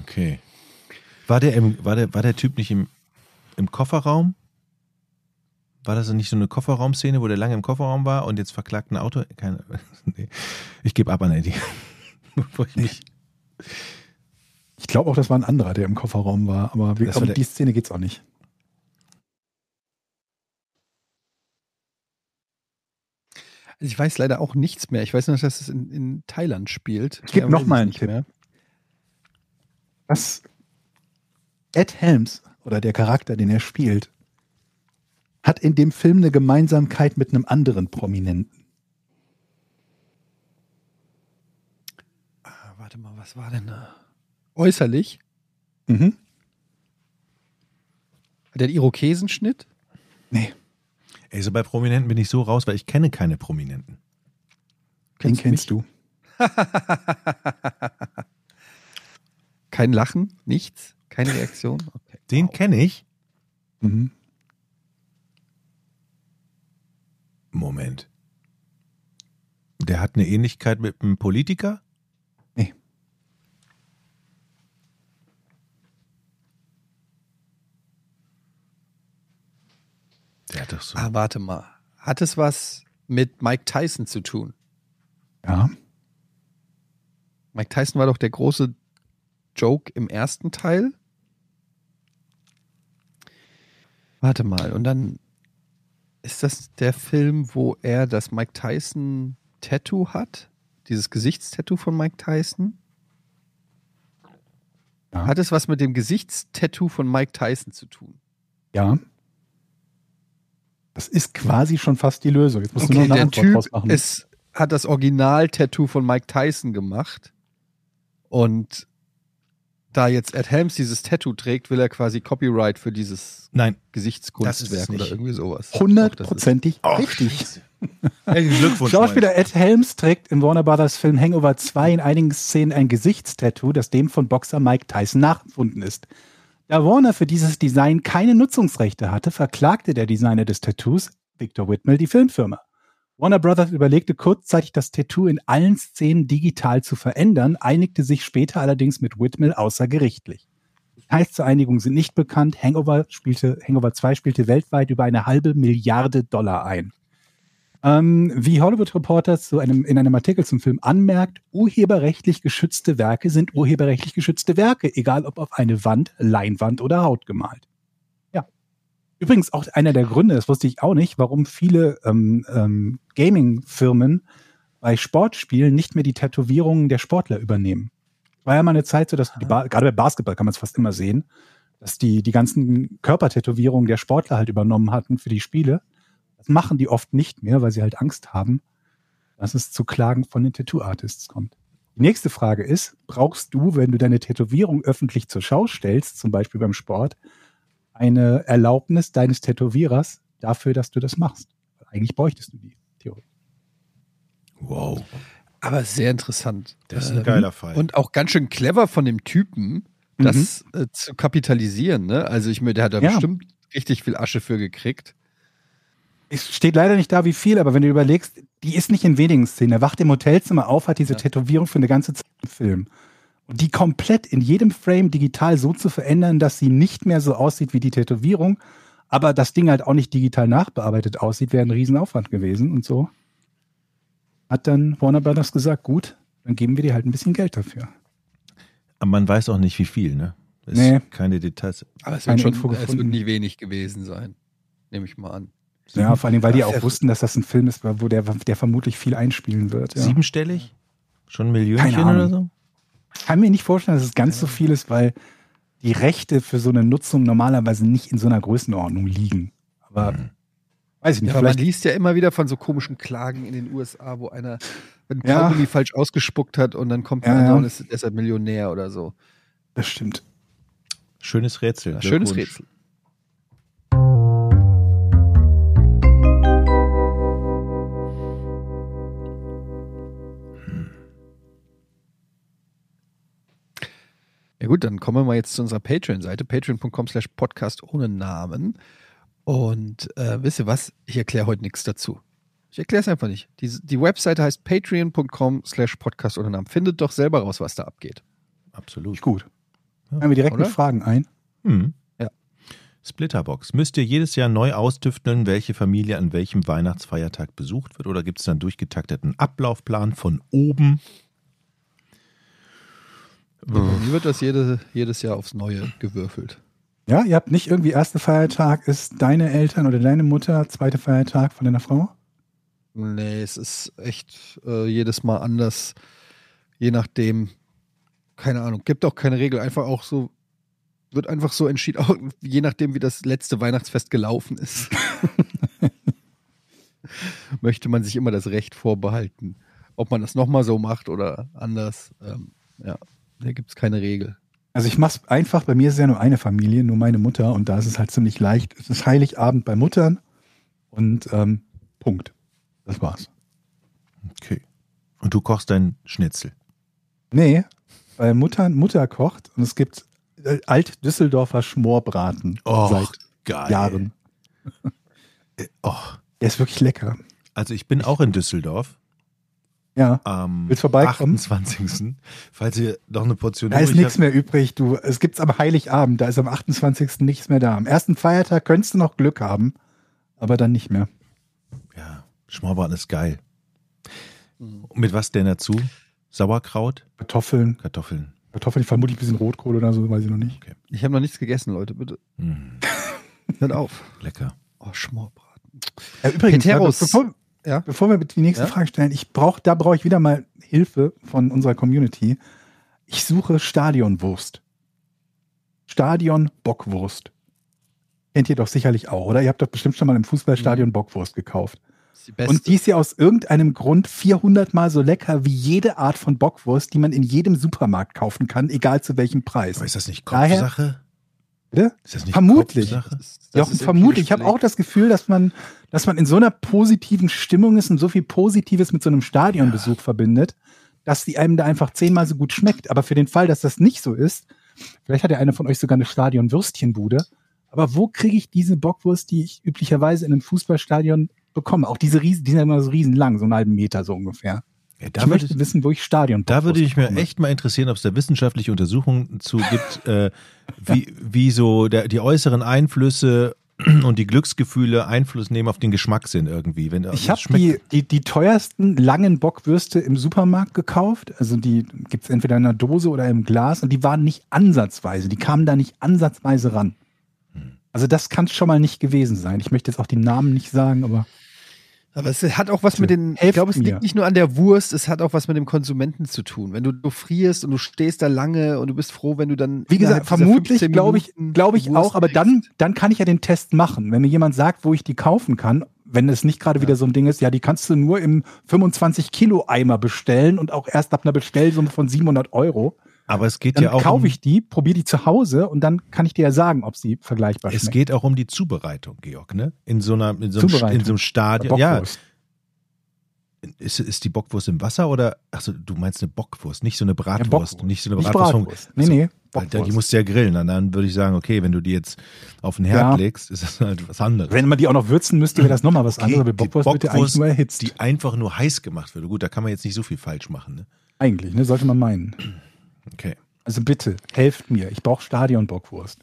Okay. War der, im, war der, war der Typ nicht im, im Kofferraum? War das nicht so eine Kofferraumszene, wo der lange im Kofferraum war und jetzt verklagt ein Auto? Keine, nee. Ich gebe ab an Eddie. Bevor ich mich. Ich glaube auch, das war ein anderer, der im Kofferraum war, aber wir, um die Szene geht's auch nicht. Also ich weiß leider auch nichts mehr. Ich weiß nur, dass es in, in Thailand spielt. Ich gebe Mehr noch weiß mal ich einen Tipp. mehr. Was Ed Helms oder der Charakter, den er spielt, hat in dem Film eine Gemeinsamkeit mit einem anderen Prominenten. Ah, warte mal, was war denn da? Äußerlich? Mhm. Hat der einen Irokesenschnitt? Nee, Ey, so bei Prominenten bin ich so raus, weil ich kenne keine Prominenten. den Kennst du. Kein Lachen? Nichts? Keine Reaktion? Okay. Den kenne ich. Mhm. Moment. Der hat eine Ähnlichkeit mit einem Politiker? Nee. Hat doch so. Ah, warte mal. Hat es was mit Mike Tyson zu tun? Ja. Mike Tyson war doch der große Joke im ersten Teil. Warte mal, und dann ist das der Film, wo er das Mike Tyson Tattoo hat? Dieses Gesichtstattoo von Mike Tyson? Ja. Hat es was mit dem Gesichtstattoo von Mike Tyson zu tun? Ja. Das ist quasi schon fast die Lösung. Jetzt musst du nur noch eine der Antwort Typ draus machen. ist, hat das Original-Tattoo von Mike Tyson gemacht. Und da jetzt Ed Helms dieses Tattoo trägt, will er quasi Copyright für dieses Nein. Gesichtskunstwerk es oder irgendwie sowas. Hundertprozentig richtig. Herzlichen Glückwunsch. Schauspieler Ed Helms trägt im Warner Brothers Film Hangover 2 in einigen Szenen ein Gesichtstattoo, das dem von Boxer Mike Tyson nachempfunden ist. Da Warner für dieses Design keine Nutzungsrechte hatte, verklagte der Designer des Tattoos, Victor Whitmell, die Filmfirma. Warner Brothers überlegte kurzzeitig, das Tattoo in allen Szenen digital zu verändern, einigte sich später allerdings mit Whitmell außergerichtlich. Details zur Einigung sind nicht bekannt. Hangover, spielte, Hangover 2 spielte weltweit über eine halbe Milliarde Dollar ein. Ähm, wie Hollywood Reporter zu einem, in einem Artikel zum Film anmerkt, urheberrechtlich geschützte Werke sind urheberrechtlich geschützte Werke, egal ob auf eine Wand, Leinwand oder Haut gemalt. Ja. Übrigens auch einer der Gründe, das wusste ich auch nicht, warum viele ähm, ähm, Gaming-Firmen bei Sportspielen nicht mehr die Tätowierungen der Sportler übernehmen. War ja mal eine Zeit so, dass die gerade bei Basketball kann man es fast immer sehen, dass die die ganzen Körpertätowierungen der Sportler halt übernommen hatten für die Spiele. Das machen die oft nicht mehr, weil sie halt Angst haben, dass es zu Klagen von den Tattoo-Artists kommt. Die nächste Frage ist, brauchst du, wenn du deine Tätowierung öffentlich zur Schau stellst, zum Beispiel beim Sport, eine Erlaubnis deines Tätowierers dafür, dass du das machst? Eigentlich bräuchtest du die, theoretisch. Wow. Aber sehr interessant. Das ist ein Ähm, geiler Fall. Und auch ganz schön clever von dem Typen, das äh, zu kapitalisieren. Ne? Also ich mir, der hat da Ja. bestimmt richtig viel Asche für gekriegt. Es steht leider nicht da, wie viel, aber wenn du überlegst, die ist nicht in wenigen Szenen. Er wacht im Hotelzimmer auf, hat diese Tätowierung für eine ganze Zeit im Film. Und die komplett in jedem Frame digital so zu verändern, dass sie nicht mehr so aussieht wie die Tätowierung, aber das Ding halt auch nicht digital nachbearbeitet aussieht, wäre ein Riesenaufwand gewesen und so. Hat dann Warner Brothers gesagt, gut, dann geben wir dir halt ein bisschen Geld dafür. Aber man weiß auch nicht, wie viel, ne? Es Nee. Keine Details. Aber es wird, schon, es wird nie wenig gewesen sein. Nehme ich mal an. Ja, vor allem, weil die Ja, auch wussten, dass das ein Film ist, wo der, der vermutlich viel einspielen wird. Ja. Siebenstellig? Schon ein Millionchen Keine Ahnung. oder so? Ich kann mir nicht vorstellen, dass es ganz so viel ist, weil die Rechte für so eine Nutzung normalerweise nicht in so einer Größenordnung liegen. Aber Mhm. weiß ich nicht, Ja, man liest ja immer wieder von so komischen Klagen in den USA, wo einer ein Ja. Kaugummi falsch ausgespuckt hat und dann kommt Ja, einer ja. und ist deshalb Millionär oder so. Das stimmt. Schönes Rätsel. Ja, schönes. Rätsel. Ja gut, dann kommen wir mal jetzt zu unserer Patreon-Seite, patreon.com slash podcast ohne Namen. Und äh, wisst ihr was? Ich erkläre heute nichts dazu. Ich erkläre es einfach nicht. Die, die Webseite heißt patreon.com slash podcast ohne Namen. Findet doch selber raus, was da abgeht. Absolut. Gut. Ja, Fangen wir direkt oder? mit Fragen ein. Hm. Ja. Splitterbox. Müsst ihr jedes Jahr neu austüfteln, welche Familie an welchem Weihnachtsfeiertag besucht wird? Oder gibt es dann durchgetakteten Ablaufplan von oben? Bei mir wird das jede, jedes Jahr aufs Neue gewürfelt. Ja, ihr habt nicht irgendwie erster Feiertag ist deine Eltern oder deine Mutter, zweiter Feiertag von deiner Frau? Nee, es ist echt äh, jedes Mal anders. Je nachdem, keine Ahnung, gibt auch keine Regel. Einfach auch so, wird einfach so entschieden, auch je nachdem, wie das letzte Weihnachtsfest gelaufen ist. Möchte man sich immer das Recht vorbehalten. Ob man das nochmal so macht oder anders. Ähm, ja, da gibt es keine Regel. Also ich mach's einfach, bei mir ist es ja nur eine Familie, nur meine Mutter und da ist es halt ziemlich leicht. Es ist Heiligabend bei Muttern und ähm, Punkt. Das war's. Okay. Und du kochst dein Schnitzel. Nee, weil Mutter, Mutter kocht und es gibt äh, Alt-Düsseldorfer Schmorbraten seit geil. Jahren. Oh. Der ist wirklich lecker. Also ich bin auch in Düsseldorf Ja, am Willst vorbeikommen? 28. Falls ihr noch eine Portion da ist nichts habt. mehr übrig. Du, es gibt's am Heiligabend, da ist am 28. nichts mehr da. Am ersten Feiertag könntest du noch Glück haben, aber dann nicht mehr. Ja, Schmorbraten ist geil. Und mit was denn dazu? Sauerkraut, Kartoffeln, Kartoffeln. Kartoffeln, vermutlich ein bisschen Rotkohl oder so, weiß ich noch nicht. Ich habe noch nichts gegessen, Leute, bitte. Hm, Hört auf. lecker. Oh, Schmorbraten. Ja, übrigens, Peteros. bevor, Ja? bevor wir die nächste Ja? Frage stellen, ich brauch, da brauche ich wieder mal Hilfe von unserer Community. Ich suche Stadionwurst. Stadion Bockwurst. Kennt ihr doch sicherlich auch, oder? Ihr habt doch bestimmt schon mal im Fußballstadion Bockwurst gekauft. die. Und die ist ja aus irgendeinem Grund 400 mal so lecker wie jede Art von Bockwurst, die man in jedem Supermarkt kaufen kann, egal zu welchem Preis. Aber ist das nicht Daher- Kopfsache? Bitte? Ist das nicht Vermutlich. Jochen, ist vermutlich. Ich habe auch das Gefühl, dass man, dass man in so einer positiven Stimmung ist und so viel Positives mit so einem Stadionbesuch verbindet, dass die einem da einfach zehnmal so gut schmeckt. Aber für den Fall, dass das nicht so ist, vielleicht hat ja einer von euch sogar eine Stadionwürstchenbude. Aber wo kriege ich diese Bockwurst, die ich üblicherweise in einem Fußballstadion bekomme? Auch diese riesen, die sind ja immer so riesenlang, so einen halben Meter so ungefähr. Ja, Ich da, würde, möchte wissen, wo ich Stadion da würde ich mir echt mal interessieren, ob es da wissenschaftliche Untersuchungen zu gibt, äh, wie, wie so der, die äußeren Einflüsse und die Glücksgefühle Einfluss nehmen auf den Geschmackssinn irgendwie. Wenn, Ich habe die, die, die teuersten langen Bockwürste im Supermarkt gekauft. Also die gibt's entweder in einer Dose oder im Glas und die waren nicht ansatzweise, die kamen da nicht ansatzweise ran. Hm. Also das kann schon mal nicht gewesen sein. Ich möchte jetzt auch die Namen nicht sagen, aber Aber es hat auch was mit den, ich Helft glaube, es mir. liegt nicht nur an der Wurst, es hat auch was mit dem Konsumenten zu tun. Wenn du, du frierst und du stehst da lange und du bist froh, wenn du dann. wie gesagt, vermutlich 15 glaube ich, glaube ich Wurst auch, aber dann, dann kann ich ja den Test machen. Wenn mir jemand sagt, wo ich die kaufen kann, wenn es nicht gerade wieder so ein Ding ist, ja, die kannst du nur im 25 Kilo Eimer bestellen und auch erst ab einer Bestellsumme von 700 Euro. Aber es geht Dann ja auch kaufe um, ich die, probiere die zu Hause und dann kann ich dir ja sagen, ob sie vergleichbar es schmeckt. geht auch um die Zubereitung, Georg, ne? In so einer, in so einem, in so einem Stadion. Ja, Bockwurst. ist, ist die Bockwurst im Wasser oder, achso, du meinst eine Bockwurst, nicht so eine Ja, Bratwurst, Bockwurst. nicht so eine Nicht Bratwurst. Bratwurst. Nee, nee. Bockwurst. die musst du ja grillen. Und dann würde ich sagen, okay, wenn du die jetzt auf den Herd Ja. legst, ist das halt was anderes. Wenn man die auch noch würzen müsste, wäre das nochmal was Okay, anderes. Aber die Bockwurst wird ja eigentlich Bockwurst, nur erhitzt. die einfach nur heiß gemacht wird. Gut, da kann man jetzt nicht so viel falsch machen. Ne? eigentlich, ne? Sollte man meinen. Okay. Also bitte, helft mir. Ich brauche Stadion-Bockwurst.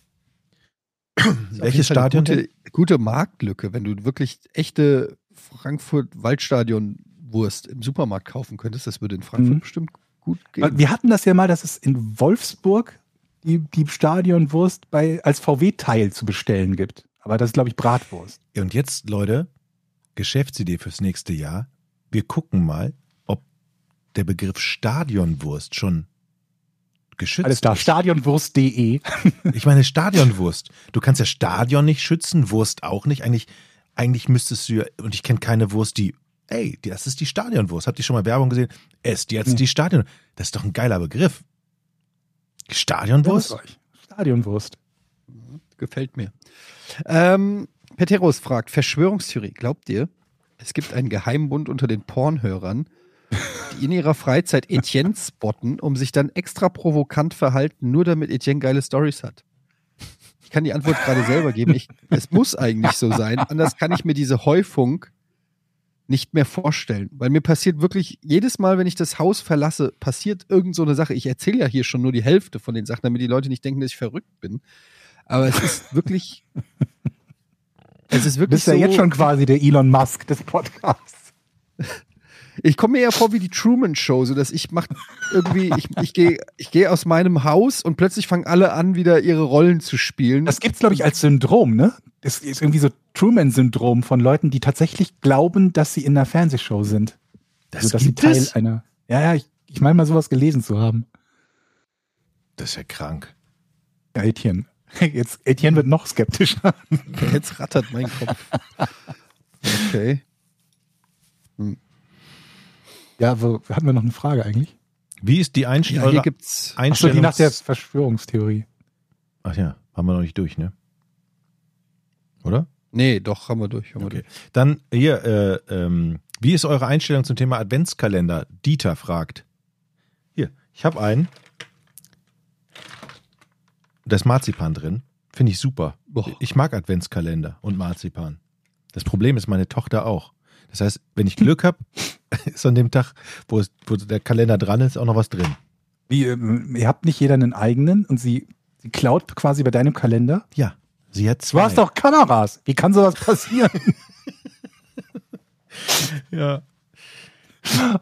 Welches Stadion Gute, gute Marktlücke, wenn du wirklich echte Frankfurt-Waldstadion-Wurst im Supermarkt kaufen könntest. Das würde in Frankfurt Mhm. bestimmt gut gehen. Wir hatten das ja mal, dass es in Wolfsburg die, die Stadionwurst bei, als VW-Teil zu bestellen gibt. Aber das ist, glaube ich, Bratwurst. Und jetzt, Leute, Geschäftsidee fürs nächste Jahr. Wir gucken mal, ob der Begriff Stadionwurst schon geschützt Alles klar, stadionwurst.de. Ich meine, Stadionwurst. Du kannst ja Stadion nicht schützen, Wurst auch nicht. Eigentlich, eigentlich müsstest du ja, und ich kenne keine Wurst, die, ey, das ist die Stadionwurst. Habt ihr schon mal Werbung gesehen? Esst jetzt Nee. die Stadion. Das ist doch ein geiler Begriff. Stadionwurst? Stadionwurst. Gefällt mir. Ähm, Peteros fragt, Verschwörungstheorie, glaubt ihr, es gibt einen Geheimbund unter den Pornhörern, die in ihrer Freizeit Etienne spotten, um sich dann extra provokant verhalten, nur damit Etienne geile Stories hat? Ich kann die Antwort gerade selber geben. Ich, es muss eigentlich so sein. Anders kann ich mir diese Häufung nicht mehr vorstellen. Weil mir passiert wirklich, jedes Mal, wenn ich das Haus verlasse, passiert irgend so eine Sache. Ich erzähle ja hier schon nur die Hälfte von den Sachen, damit die Leute nicht denken, dass ich verrückt bin. Aber es ist wirklich. es ist Du wirklich bist ja so, jetzt schon quasi der Elon Musk des Podcasts. Ich komme mir ja vor wie die Truman Show, so dass ich mach irgendwie, ich, ich gehe ich geh aus meinem Haus und plötzlich fangen alle an, wieder ihre Rollen zu spielen. Das gibt's, glaube ich, als Syndrom, ne? Das ist irgendwie so Truman-Syndrom von Leuten, die tatsächlich glauben, dass sie in einer Fernsehshow sind. Das also, dass sie gibt Teil es? einer. Ja, ja, ich, ich meine mal sowas gelesen zu haben. Das ist ja krank. Ja, Etienne. Jetzt, Etienne wird noch skeptischer. Jetzt rattert mein Kopf. Okay. Ja, wo, hatten wir noch eine Frage eigentlich? Wie ist die Einst Ja, hier gibt's. Achso, die Einstellung? nach der Verschwörungstheorie. Ach ja, haben wir noch nicht durch, ne? Oder? Nee, doch, haben wir durch. Haben wir Okay. durch. Dann hier, äh, ähm, wie ist eure Einstellung zum Thema Adventskalender? Dieter fragt. Hier, ich habe einen. Da ist Marzipan drin. Finde ich super. Boah. Ich mag Adventskalender und Marzipan. Das Problem ist meine Tochter auch. Das heißt, wenn ich Glück habe, ist an dem Tag, wo, es, wo der Kalender dran ist, auch noch was drin. Wie, ähm, ihr habt nicht jeder einen eigenen und sie, sie klaut quasi bei deinem Kalender? Ja, sie hat Du zwei. hast doch Kameras. Wie kann sowas passieren? ja.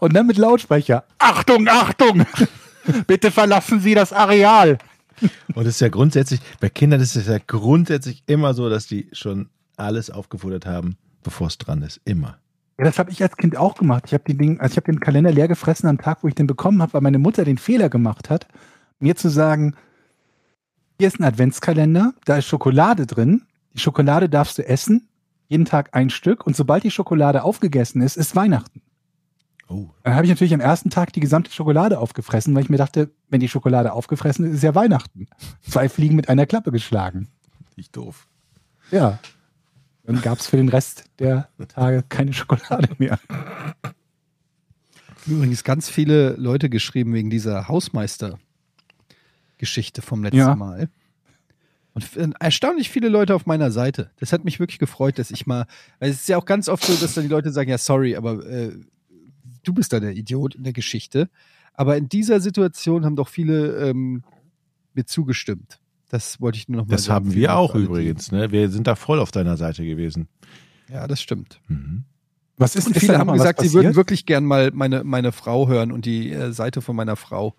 Und dann mit Lautsprecher. Achtung, Achtung! Bitte verlassen Sie das Areal. Und es ist ja grundsätzlich, bei Kindern ist es ja grundsätzlich immer so, dass die schon alles aufgefuttert haben, bevor es dran ist. Immer. Ja, das habe ich als Kind auch gemacht. Ich habe den Ding, also ich habe den Kalender leer gefressen am Tag, wo ich den bekommen habe, weil meine Mutter den Fehler gemacht hat, mir zu sagen, hier ist ein Adventskalender, da ist Schokolade drin. Die Schokolade darfst du essen, jeden Tag ein Stück und sobald die Schokolade aufgegessen ist, ist Weihnachten. Oh, Dann habe ich natürlich am ersten Tag die gesamte Schokolade aufgefressen, weil ich mir dachte, wenn die Schokolade aufgefressen ist, ist ja Weihnachten. Zwei Fliegen mit einer Klappe geschlagen. nicht doof. Ja. Dann gab es für den Rest der Tage keine Schokolade mehr. Übrigens ganz viele Leute geschrieben wegen dieser Hausmeister-Geschichte vom letzten Ja. Mal. Und f- erstaunlich viele Leute auf meiner Seite. Das hat mich wirklich gefreut, dass ich mal, weil es ist ja auch ganz oft so, dass dann die Leute sagen, ja, sorry, aber äh, du bist da der Idiot in der Geschichte. Aber in dieser Situation haben doch viele ähm, mir zugestimmt. Das wollte ich nur noch mal Das sagen. haben wir auch übrigens. Ne? Wir sind da voll auf deiner Seite gewesen. Ja, das stimmt. Mhm. Was ist, Und viele haben gesagt, sie würden wirklich gern mal meine, meine Frau hören und die äh, Seite von meiner Frau,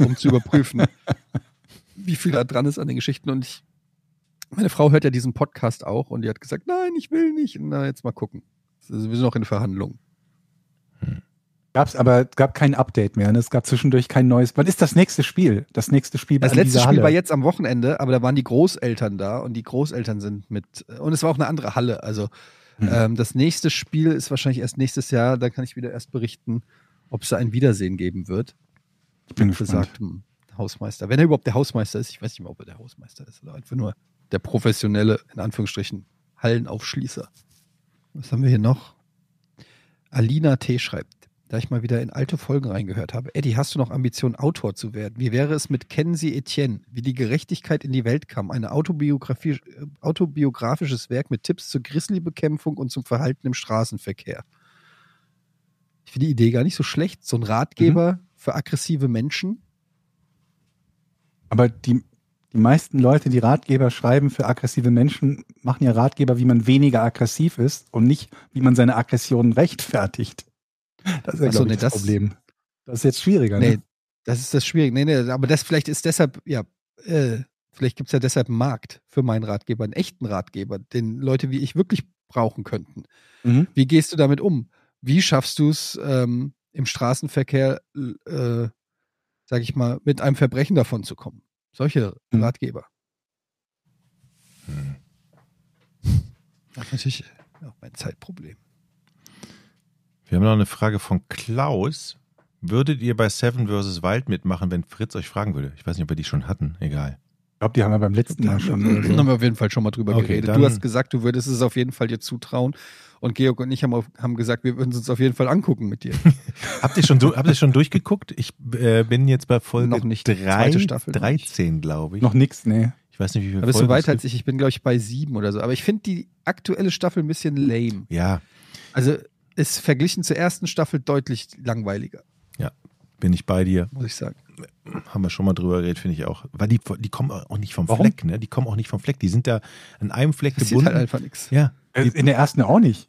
um zu überprüfen, wie viel da dran ist an den Geschichten. Und ich, meine Frau hört ja diesen Podcast auch und die hat gesagt, nein, ich will nicht. Na, jetzt mal gucken. Also wir sind noch in Verhandlungen. Gab's aber es gab kein Update mehr. Ne? Es gab zwischendurch kein neues. Wann ist das nächste Spiel? Das nächste Spiel Das letzte Spiel Halle. war jetzt am Wochenende, aber da waren die Großeltern da und die Großeltern sind mit, und es war auch eine andere Halle. Also Hm. ähm, das nächste Spiel ist wahrscheinlich erst nächstes Jahr. Da kann ich wieder erst berichten, ob es da ein Wiedersehen geben wird. ich bin gespannt. besagtem Hausmeister. Wenn er überhaupt der Hausmeister ist, ich weiß nicht mehr, ob er der Hausmeister ist oder einfach nur der professionelle, in Anführungsstrichen, Hallenaufschließer. Was haben wir hier noch? Alina T. schreibt, da ich mal wieder in alte Folgen reingehört habe. Eddie, hast du noch Ambition, Autor zu werden? Wie wäre es mit Kennen Sie Etienne? Wie die Gerechtigkeit in die Welt kam. Eine Autobiografie, äh, autobiografisches Werk mit Tipps zur Grizzly-Bekämpfung und zum Verhalten im Straßenverkehr. Ich finde die Idee gar nicht so schlecht. So ein Ratgeber für aggressive Menschen. Aber die, die meisten Leute, die Ratgeber schreiben für aggressive Menschen, machen ja Ratgeber, wie man weniger aggressiv ist und nicht, wie man seine Aggressionen rechtfertigt. Das ist ja, so, nee, das, das- Problem. Das ist jetzt schwieriger, Nee, ne? das ist das Schwierige. Nee, nee, aber das vielleicht ist deshalb, ja, äh, vielleicht gibt es ja deshalb einen Markt für meinen Ratgeber, einen echten Ratgeber, den Leute wie ich wirklich brauchen könnten. Mhm. Wie gehst du damit um? Wie schaffst du es ähm, im Straßenverkehr, äh, sag ich mal, mit einem Verbrechen davon zu kommen? Solche Mhm. Ratgeber. Hm. Das ist natürlich auch mein Zeitproblem. Wir haben noch eine Frage von Klaus. Würdet ihr bei Seven vs. Wild mitmachen, wenn Fritz euch fragen würde? Ich weiß nicht, ob wir die schon hatten. Egal. Ich glaube, die haben wir beim letzten Mal schon. Da haben wir auf jeden Fall schon mal drüber Okay, geredet. Du hast gesagt, du würdest es auf jeden Fall dir zutrauen. Und Georg und ich haben, auf, haben gesagt, wir würden es uns auf jeden Fall angucken mit dir. Habt ihr schon, habt ihr schon durchgeguckt? Ich äh, bin jetzt bei Folge Noch nicht. drei, Staffel noch nicht. 13, glaube ich. Noch nix, nee. Ich weiß nicht, wie viele Da bist du weiter als ich. Ich bin, glaube ich, bei sieben oder so. Aber ich finde die aktuelle Staffel ein bisschen lame. Ja, Also ist verglichen zur ersten Staffel deutlich langweiliger, bin ich bei dir. muss ich sagen. Haben wir schon mal drüber geredet, finde ich auch. Weil die, die kommen auch nicht vom Warum? Fleck, ne? Die kommen auch nicht vom Fleck. Die sind da an einem Fleck Passiert gebunden. halt einfach nichts. ja, Äh, In der ersten auch nicht.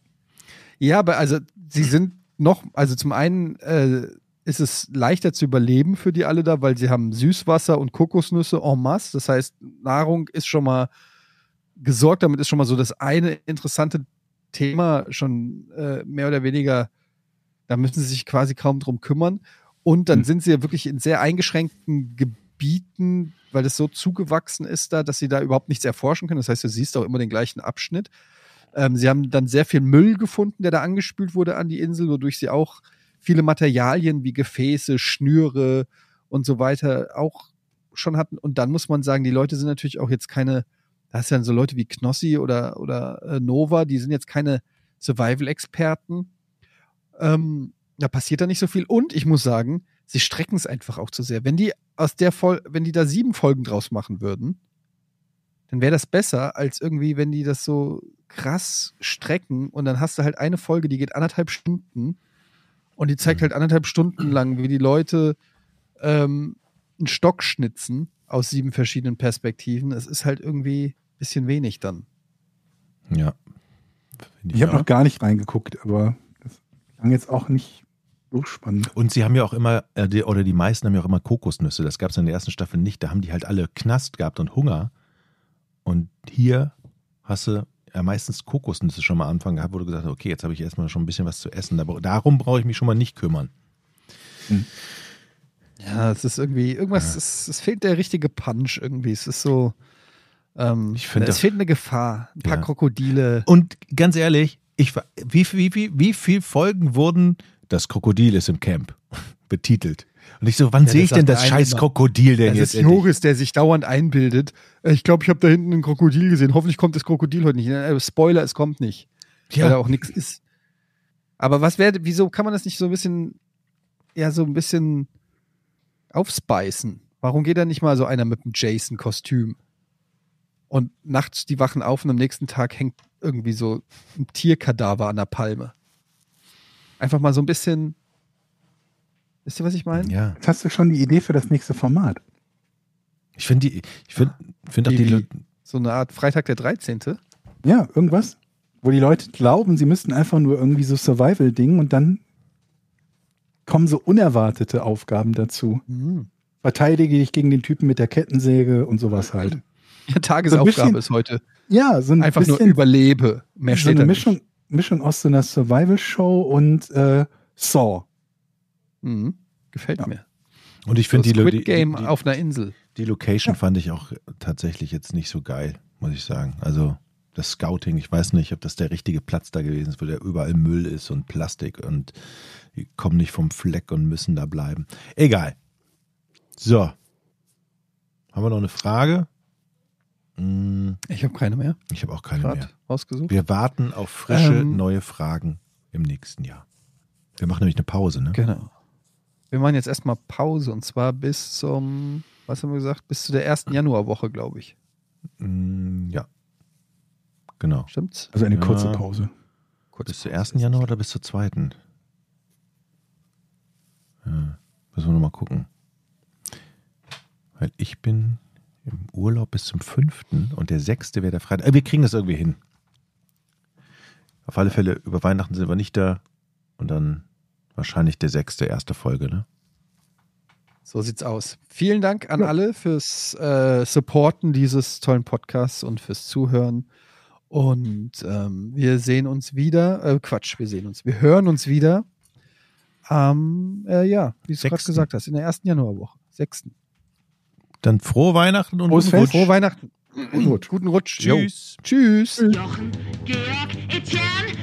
Ja, aber also sie sind noch, also zum einen äh, ist es leichter zu überleben für die alle da, weil sie haben Süßwasser und Kokosnüsse en masse. Das heißt, Nahrung ist schon mal gesorgt. Damit ist schon mal so das eine interessante Thema schon äh, mehr oder weniger, da müssen sie sich quasi kaum drum kümmern. Und dann Hm. sind sie ja wirklich in sehr eingeschränkten Gebieten, weil es so zugewachsen ist da, dass sie da überhaupt nichts erforschen können. Das heißt, du siehst auch immer den gleichen Abschnitt. Ähm, sie haben dann sehr viel Müll gefunden, der da angespült wurde an die Insel, wodurch sie auch viele Materialien wie Gefäße, Schnüre und so weiter auch schon hatten. Und dann muss man sagen, die Leute sind natürlich auch jetzt keine, da hast du dann so Leute wie Knossi oder, oder äh, Nova, die sind jetzt keine Survival-Experten. Ähm, da passiert da nicht so viel. Und ich muss sagen, sie strecken es einfach auch zu sehr. Wenn die aus der Fol wenn die da sieben Folgen draus machen würden, dann wäre das besser, als irgendwie, wenn die das so krass strecken und dann hast du halt eine Folge, die geht anderthalb Stunden und die zeigt halt anderthalb Stunden lang, wie die Leute ähm, einen Stock schnitzen aus sieben verschiedenen Perspektiven. Es ist halt irgendwie ein bisschen wenig dann. ja. Finde Ich habe noch gar nicht reingeguckt, aber das klang jetzt auch nicht so spannend. Und sie haben ja auch immer, äh, oder die meisten haben ja auch immer Kokosnüsse. Das gab es in der ersten Staffel nicht. Da haben die halt alle Knast gehabt und Hunger. Und hier hast du ja meistens Kokosnüsse schon mal am Anfang gehabt, wo du gesagt hast, okay, jetzt habe ich erstmal schon ein bisschen was zu essen. Aber darum brauche ich mich schon mal nicht kümmern. Ja, es ist irgendwie, irgendwas, es, es fehlt der richtige Punch irgendwie. Es ist so, ähm, Ich finde es das- fehlt eine Gefahr. Ein paar Ja. Krokodile. Und ganz ehrlich, ich, wie, wie, wie, wie viele Folgen wurden Das Krokodil ist im Camp betitelt? Und ich so, wann Ja, sehe das ich denn das scheiß immer. Krokodil denn Das jetzt ist endlich? Joris, der sich dauernd einbildet. Äh, Ich glaube, ich habe da hinten ein Krokodil gesehen. Hoffentlich kommt das Krokodil heute nicht. Äh, Spoiler, es kommt nicht. Weil da Ja, auch nichts ist. Aber was wäre, wieso kann man das nicht so ein bisschen, ja, so ein bisschen aufspeisen? Warum geht da nicht mal so einer mit einem Jason-Kostüm? Und nachts die wachen auf und am nächsten Tag hängt irgendwie so ein Tierkadaver an der Palme. Einfach mal so ein bisschen. Wisst ihr, was ich meine? ja. Jetzt hast du schon die Idee für das nächste Format. Ich finde die, ich finde, finde auch die? Lu- So eine Art Freitag der 13. Ja, irgendwas, wo die Leute glauben, sie müssten einfach nur irgendwie so Survival-Ding und dann kommen so unerwartete Aufgaben dazu. Mhm. Verteidige dich gegen den Typen mit der Kettensäge und sowas halt. Ja, Tagesaufgabe bisschen- ist heute. Ja, so ein Einfach nur bisschen überlebe. Mehr so steht eine Mischung, Mischung aus so einer Survival-Show und äh, Saw. Mhm. Gefällt Ja. mir. und ich So finde die, Lu- Squid die, Game die, die, auf einer Insel. die Location fand ich auch tatsächlich jetzt nicht so geil, muss ich sagen. Also das Scouting, ich weiß nicht, ob das der richtige Platz da gewesen ist, wo der überall Müll ist und Plastik und die kommen nicht vom Fleck und müssen da bleiben. Egal. So. Haben wir noch eine Frage? Hm, Ich habe keine mehr. Ich habe auch keine Gerade mehr. rausgesucht. Wir warten auf frische Ähm. neue Fragen im nächsten Jahr. Wir machen nämlich eine Pause, ne? Genau. Wir machen jetzt erstmal Pause und zwar bis zum, was haben wir gesagt? Bis zu der ersten Januarwoche, glaube ich. Mm, Ja. Genau. Stimmt's? Also eine Ja. kurze Pause. Kurz Bis zur 1. Januar oder bis zur 2.? Ja, müssen wir nochmal gucken. Weil ich bin im Urlaub bis zum 5. und der 6. wäre der Freitag. Äh, wir kriegen das irgendwie hin. Auf alle Fälle, über Weihnachten sind wir nicht da und dann wahrscheinlich der 6. erste Folge, ne? So sieht's aus. Vielen Dank an alle fürs äh, Supporten dieses tollen Podcasts und fürs Zuhören. Und ähm, wir sehen uns wieder. Äh, Quatsch, wir sehen uns. Wir hören uns wieder. Am, äh, ja, wie du gerade gesagt hast, in der ersten Januarwoche. Sechsten. Dann frohe Weihnachten und Frohes guten Rutsch. Frohe Weihnachten. Guten Rutsch. Tschüss. Jo. Tschüss. Jochen, Georg, Etienne,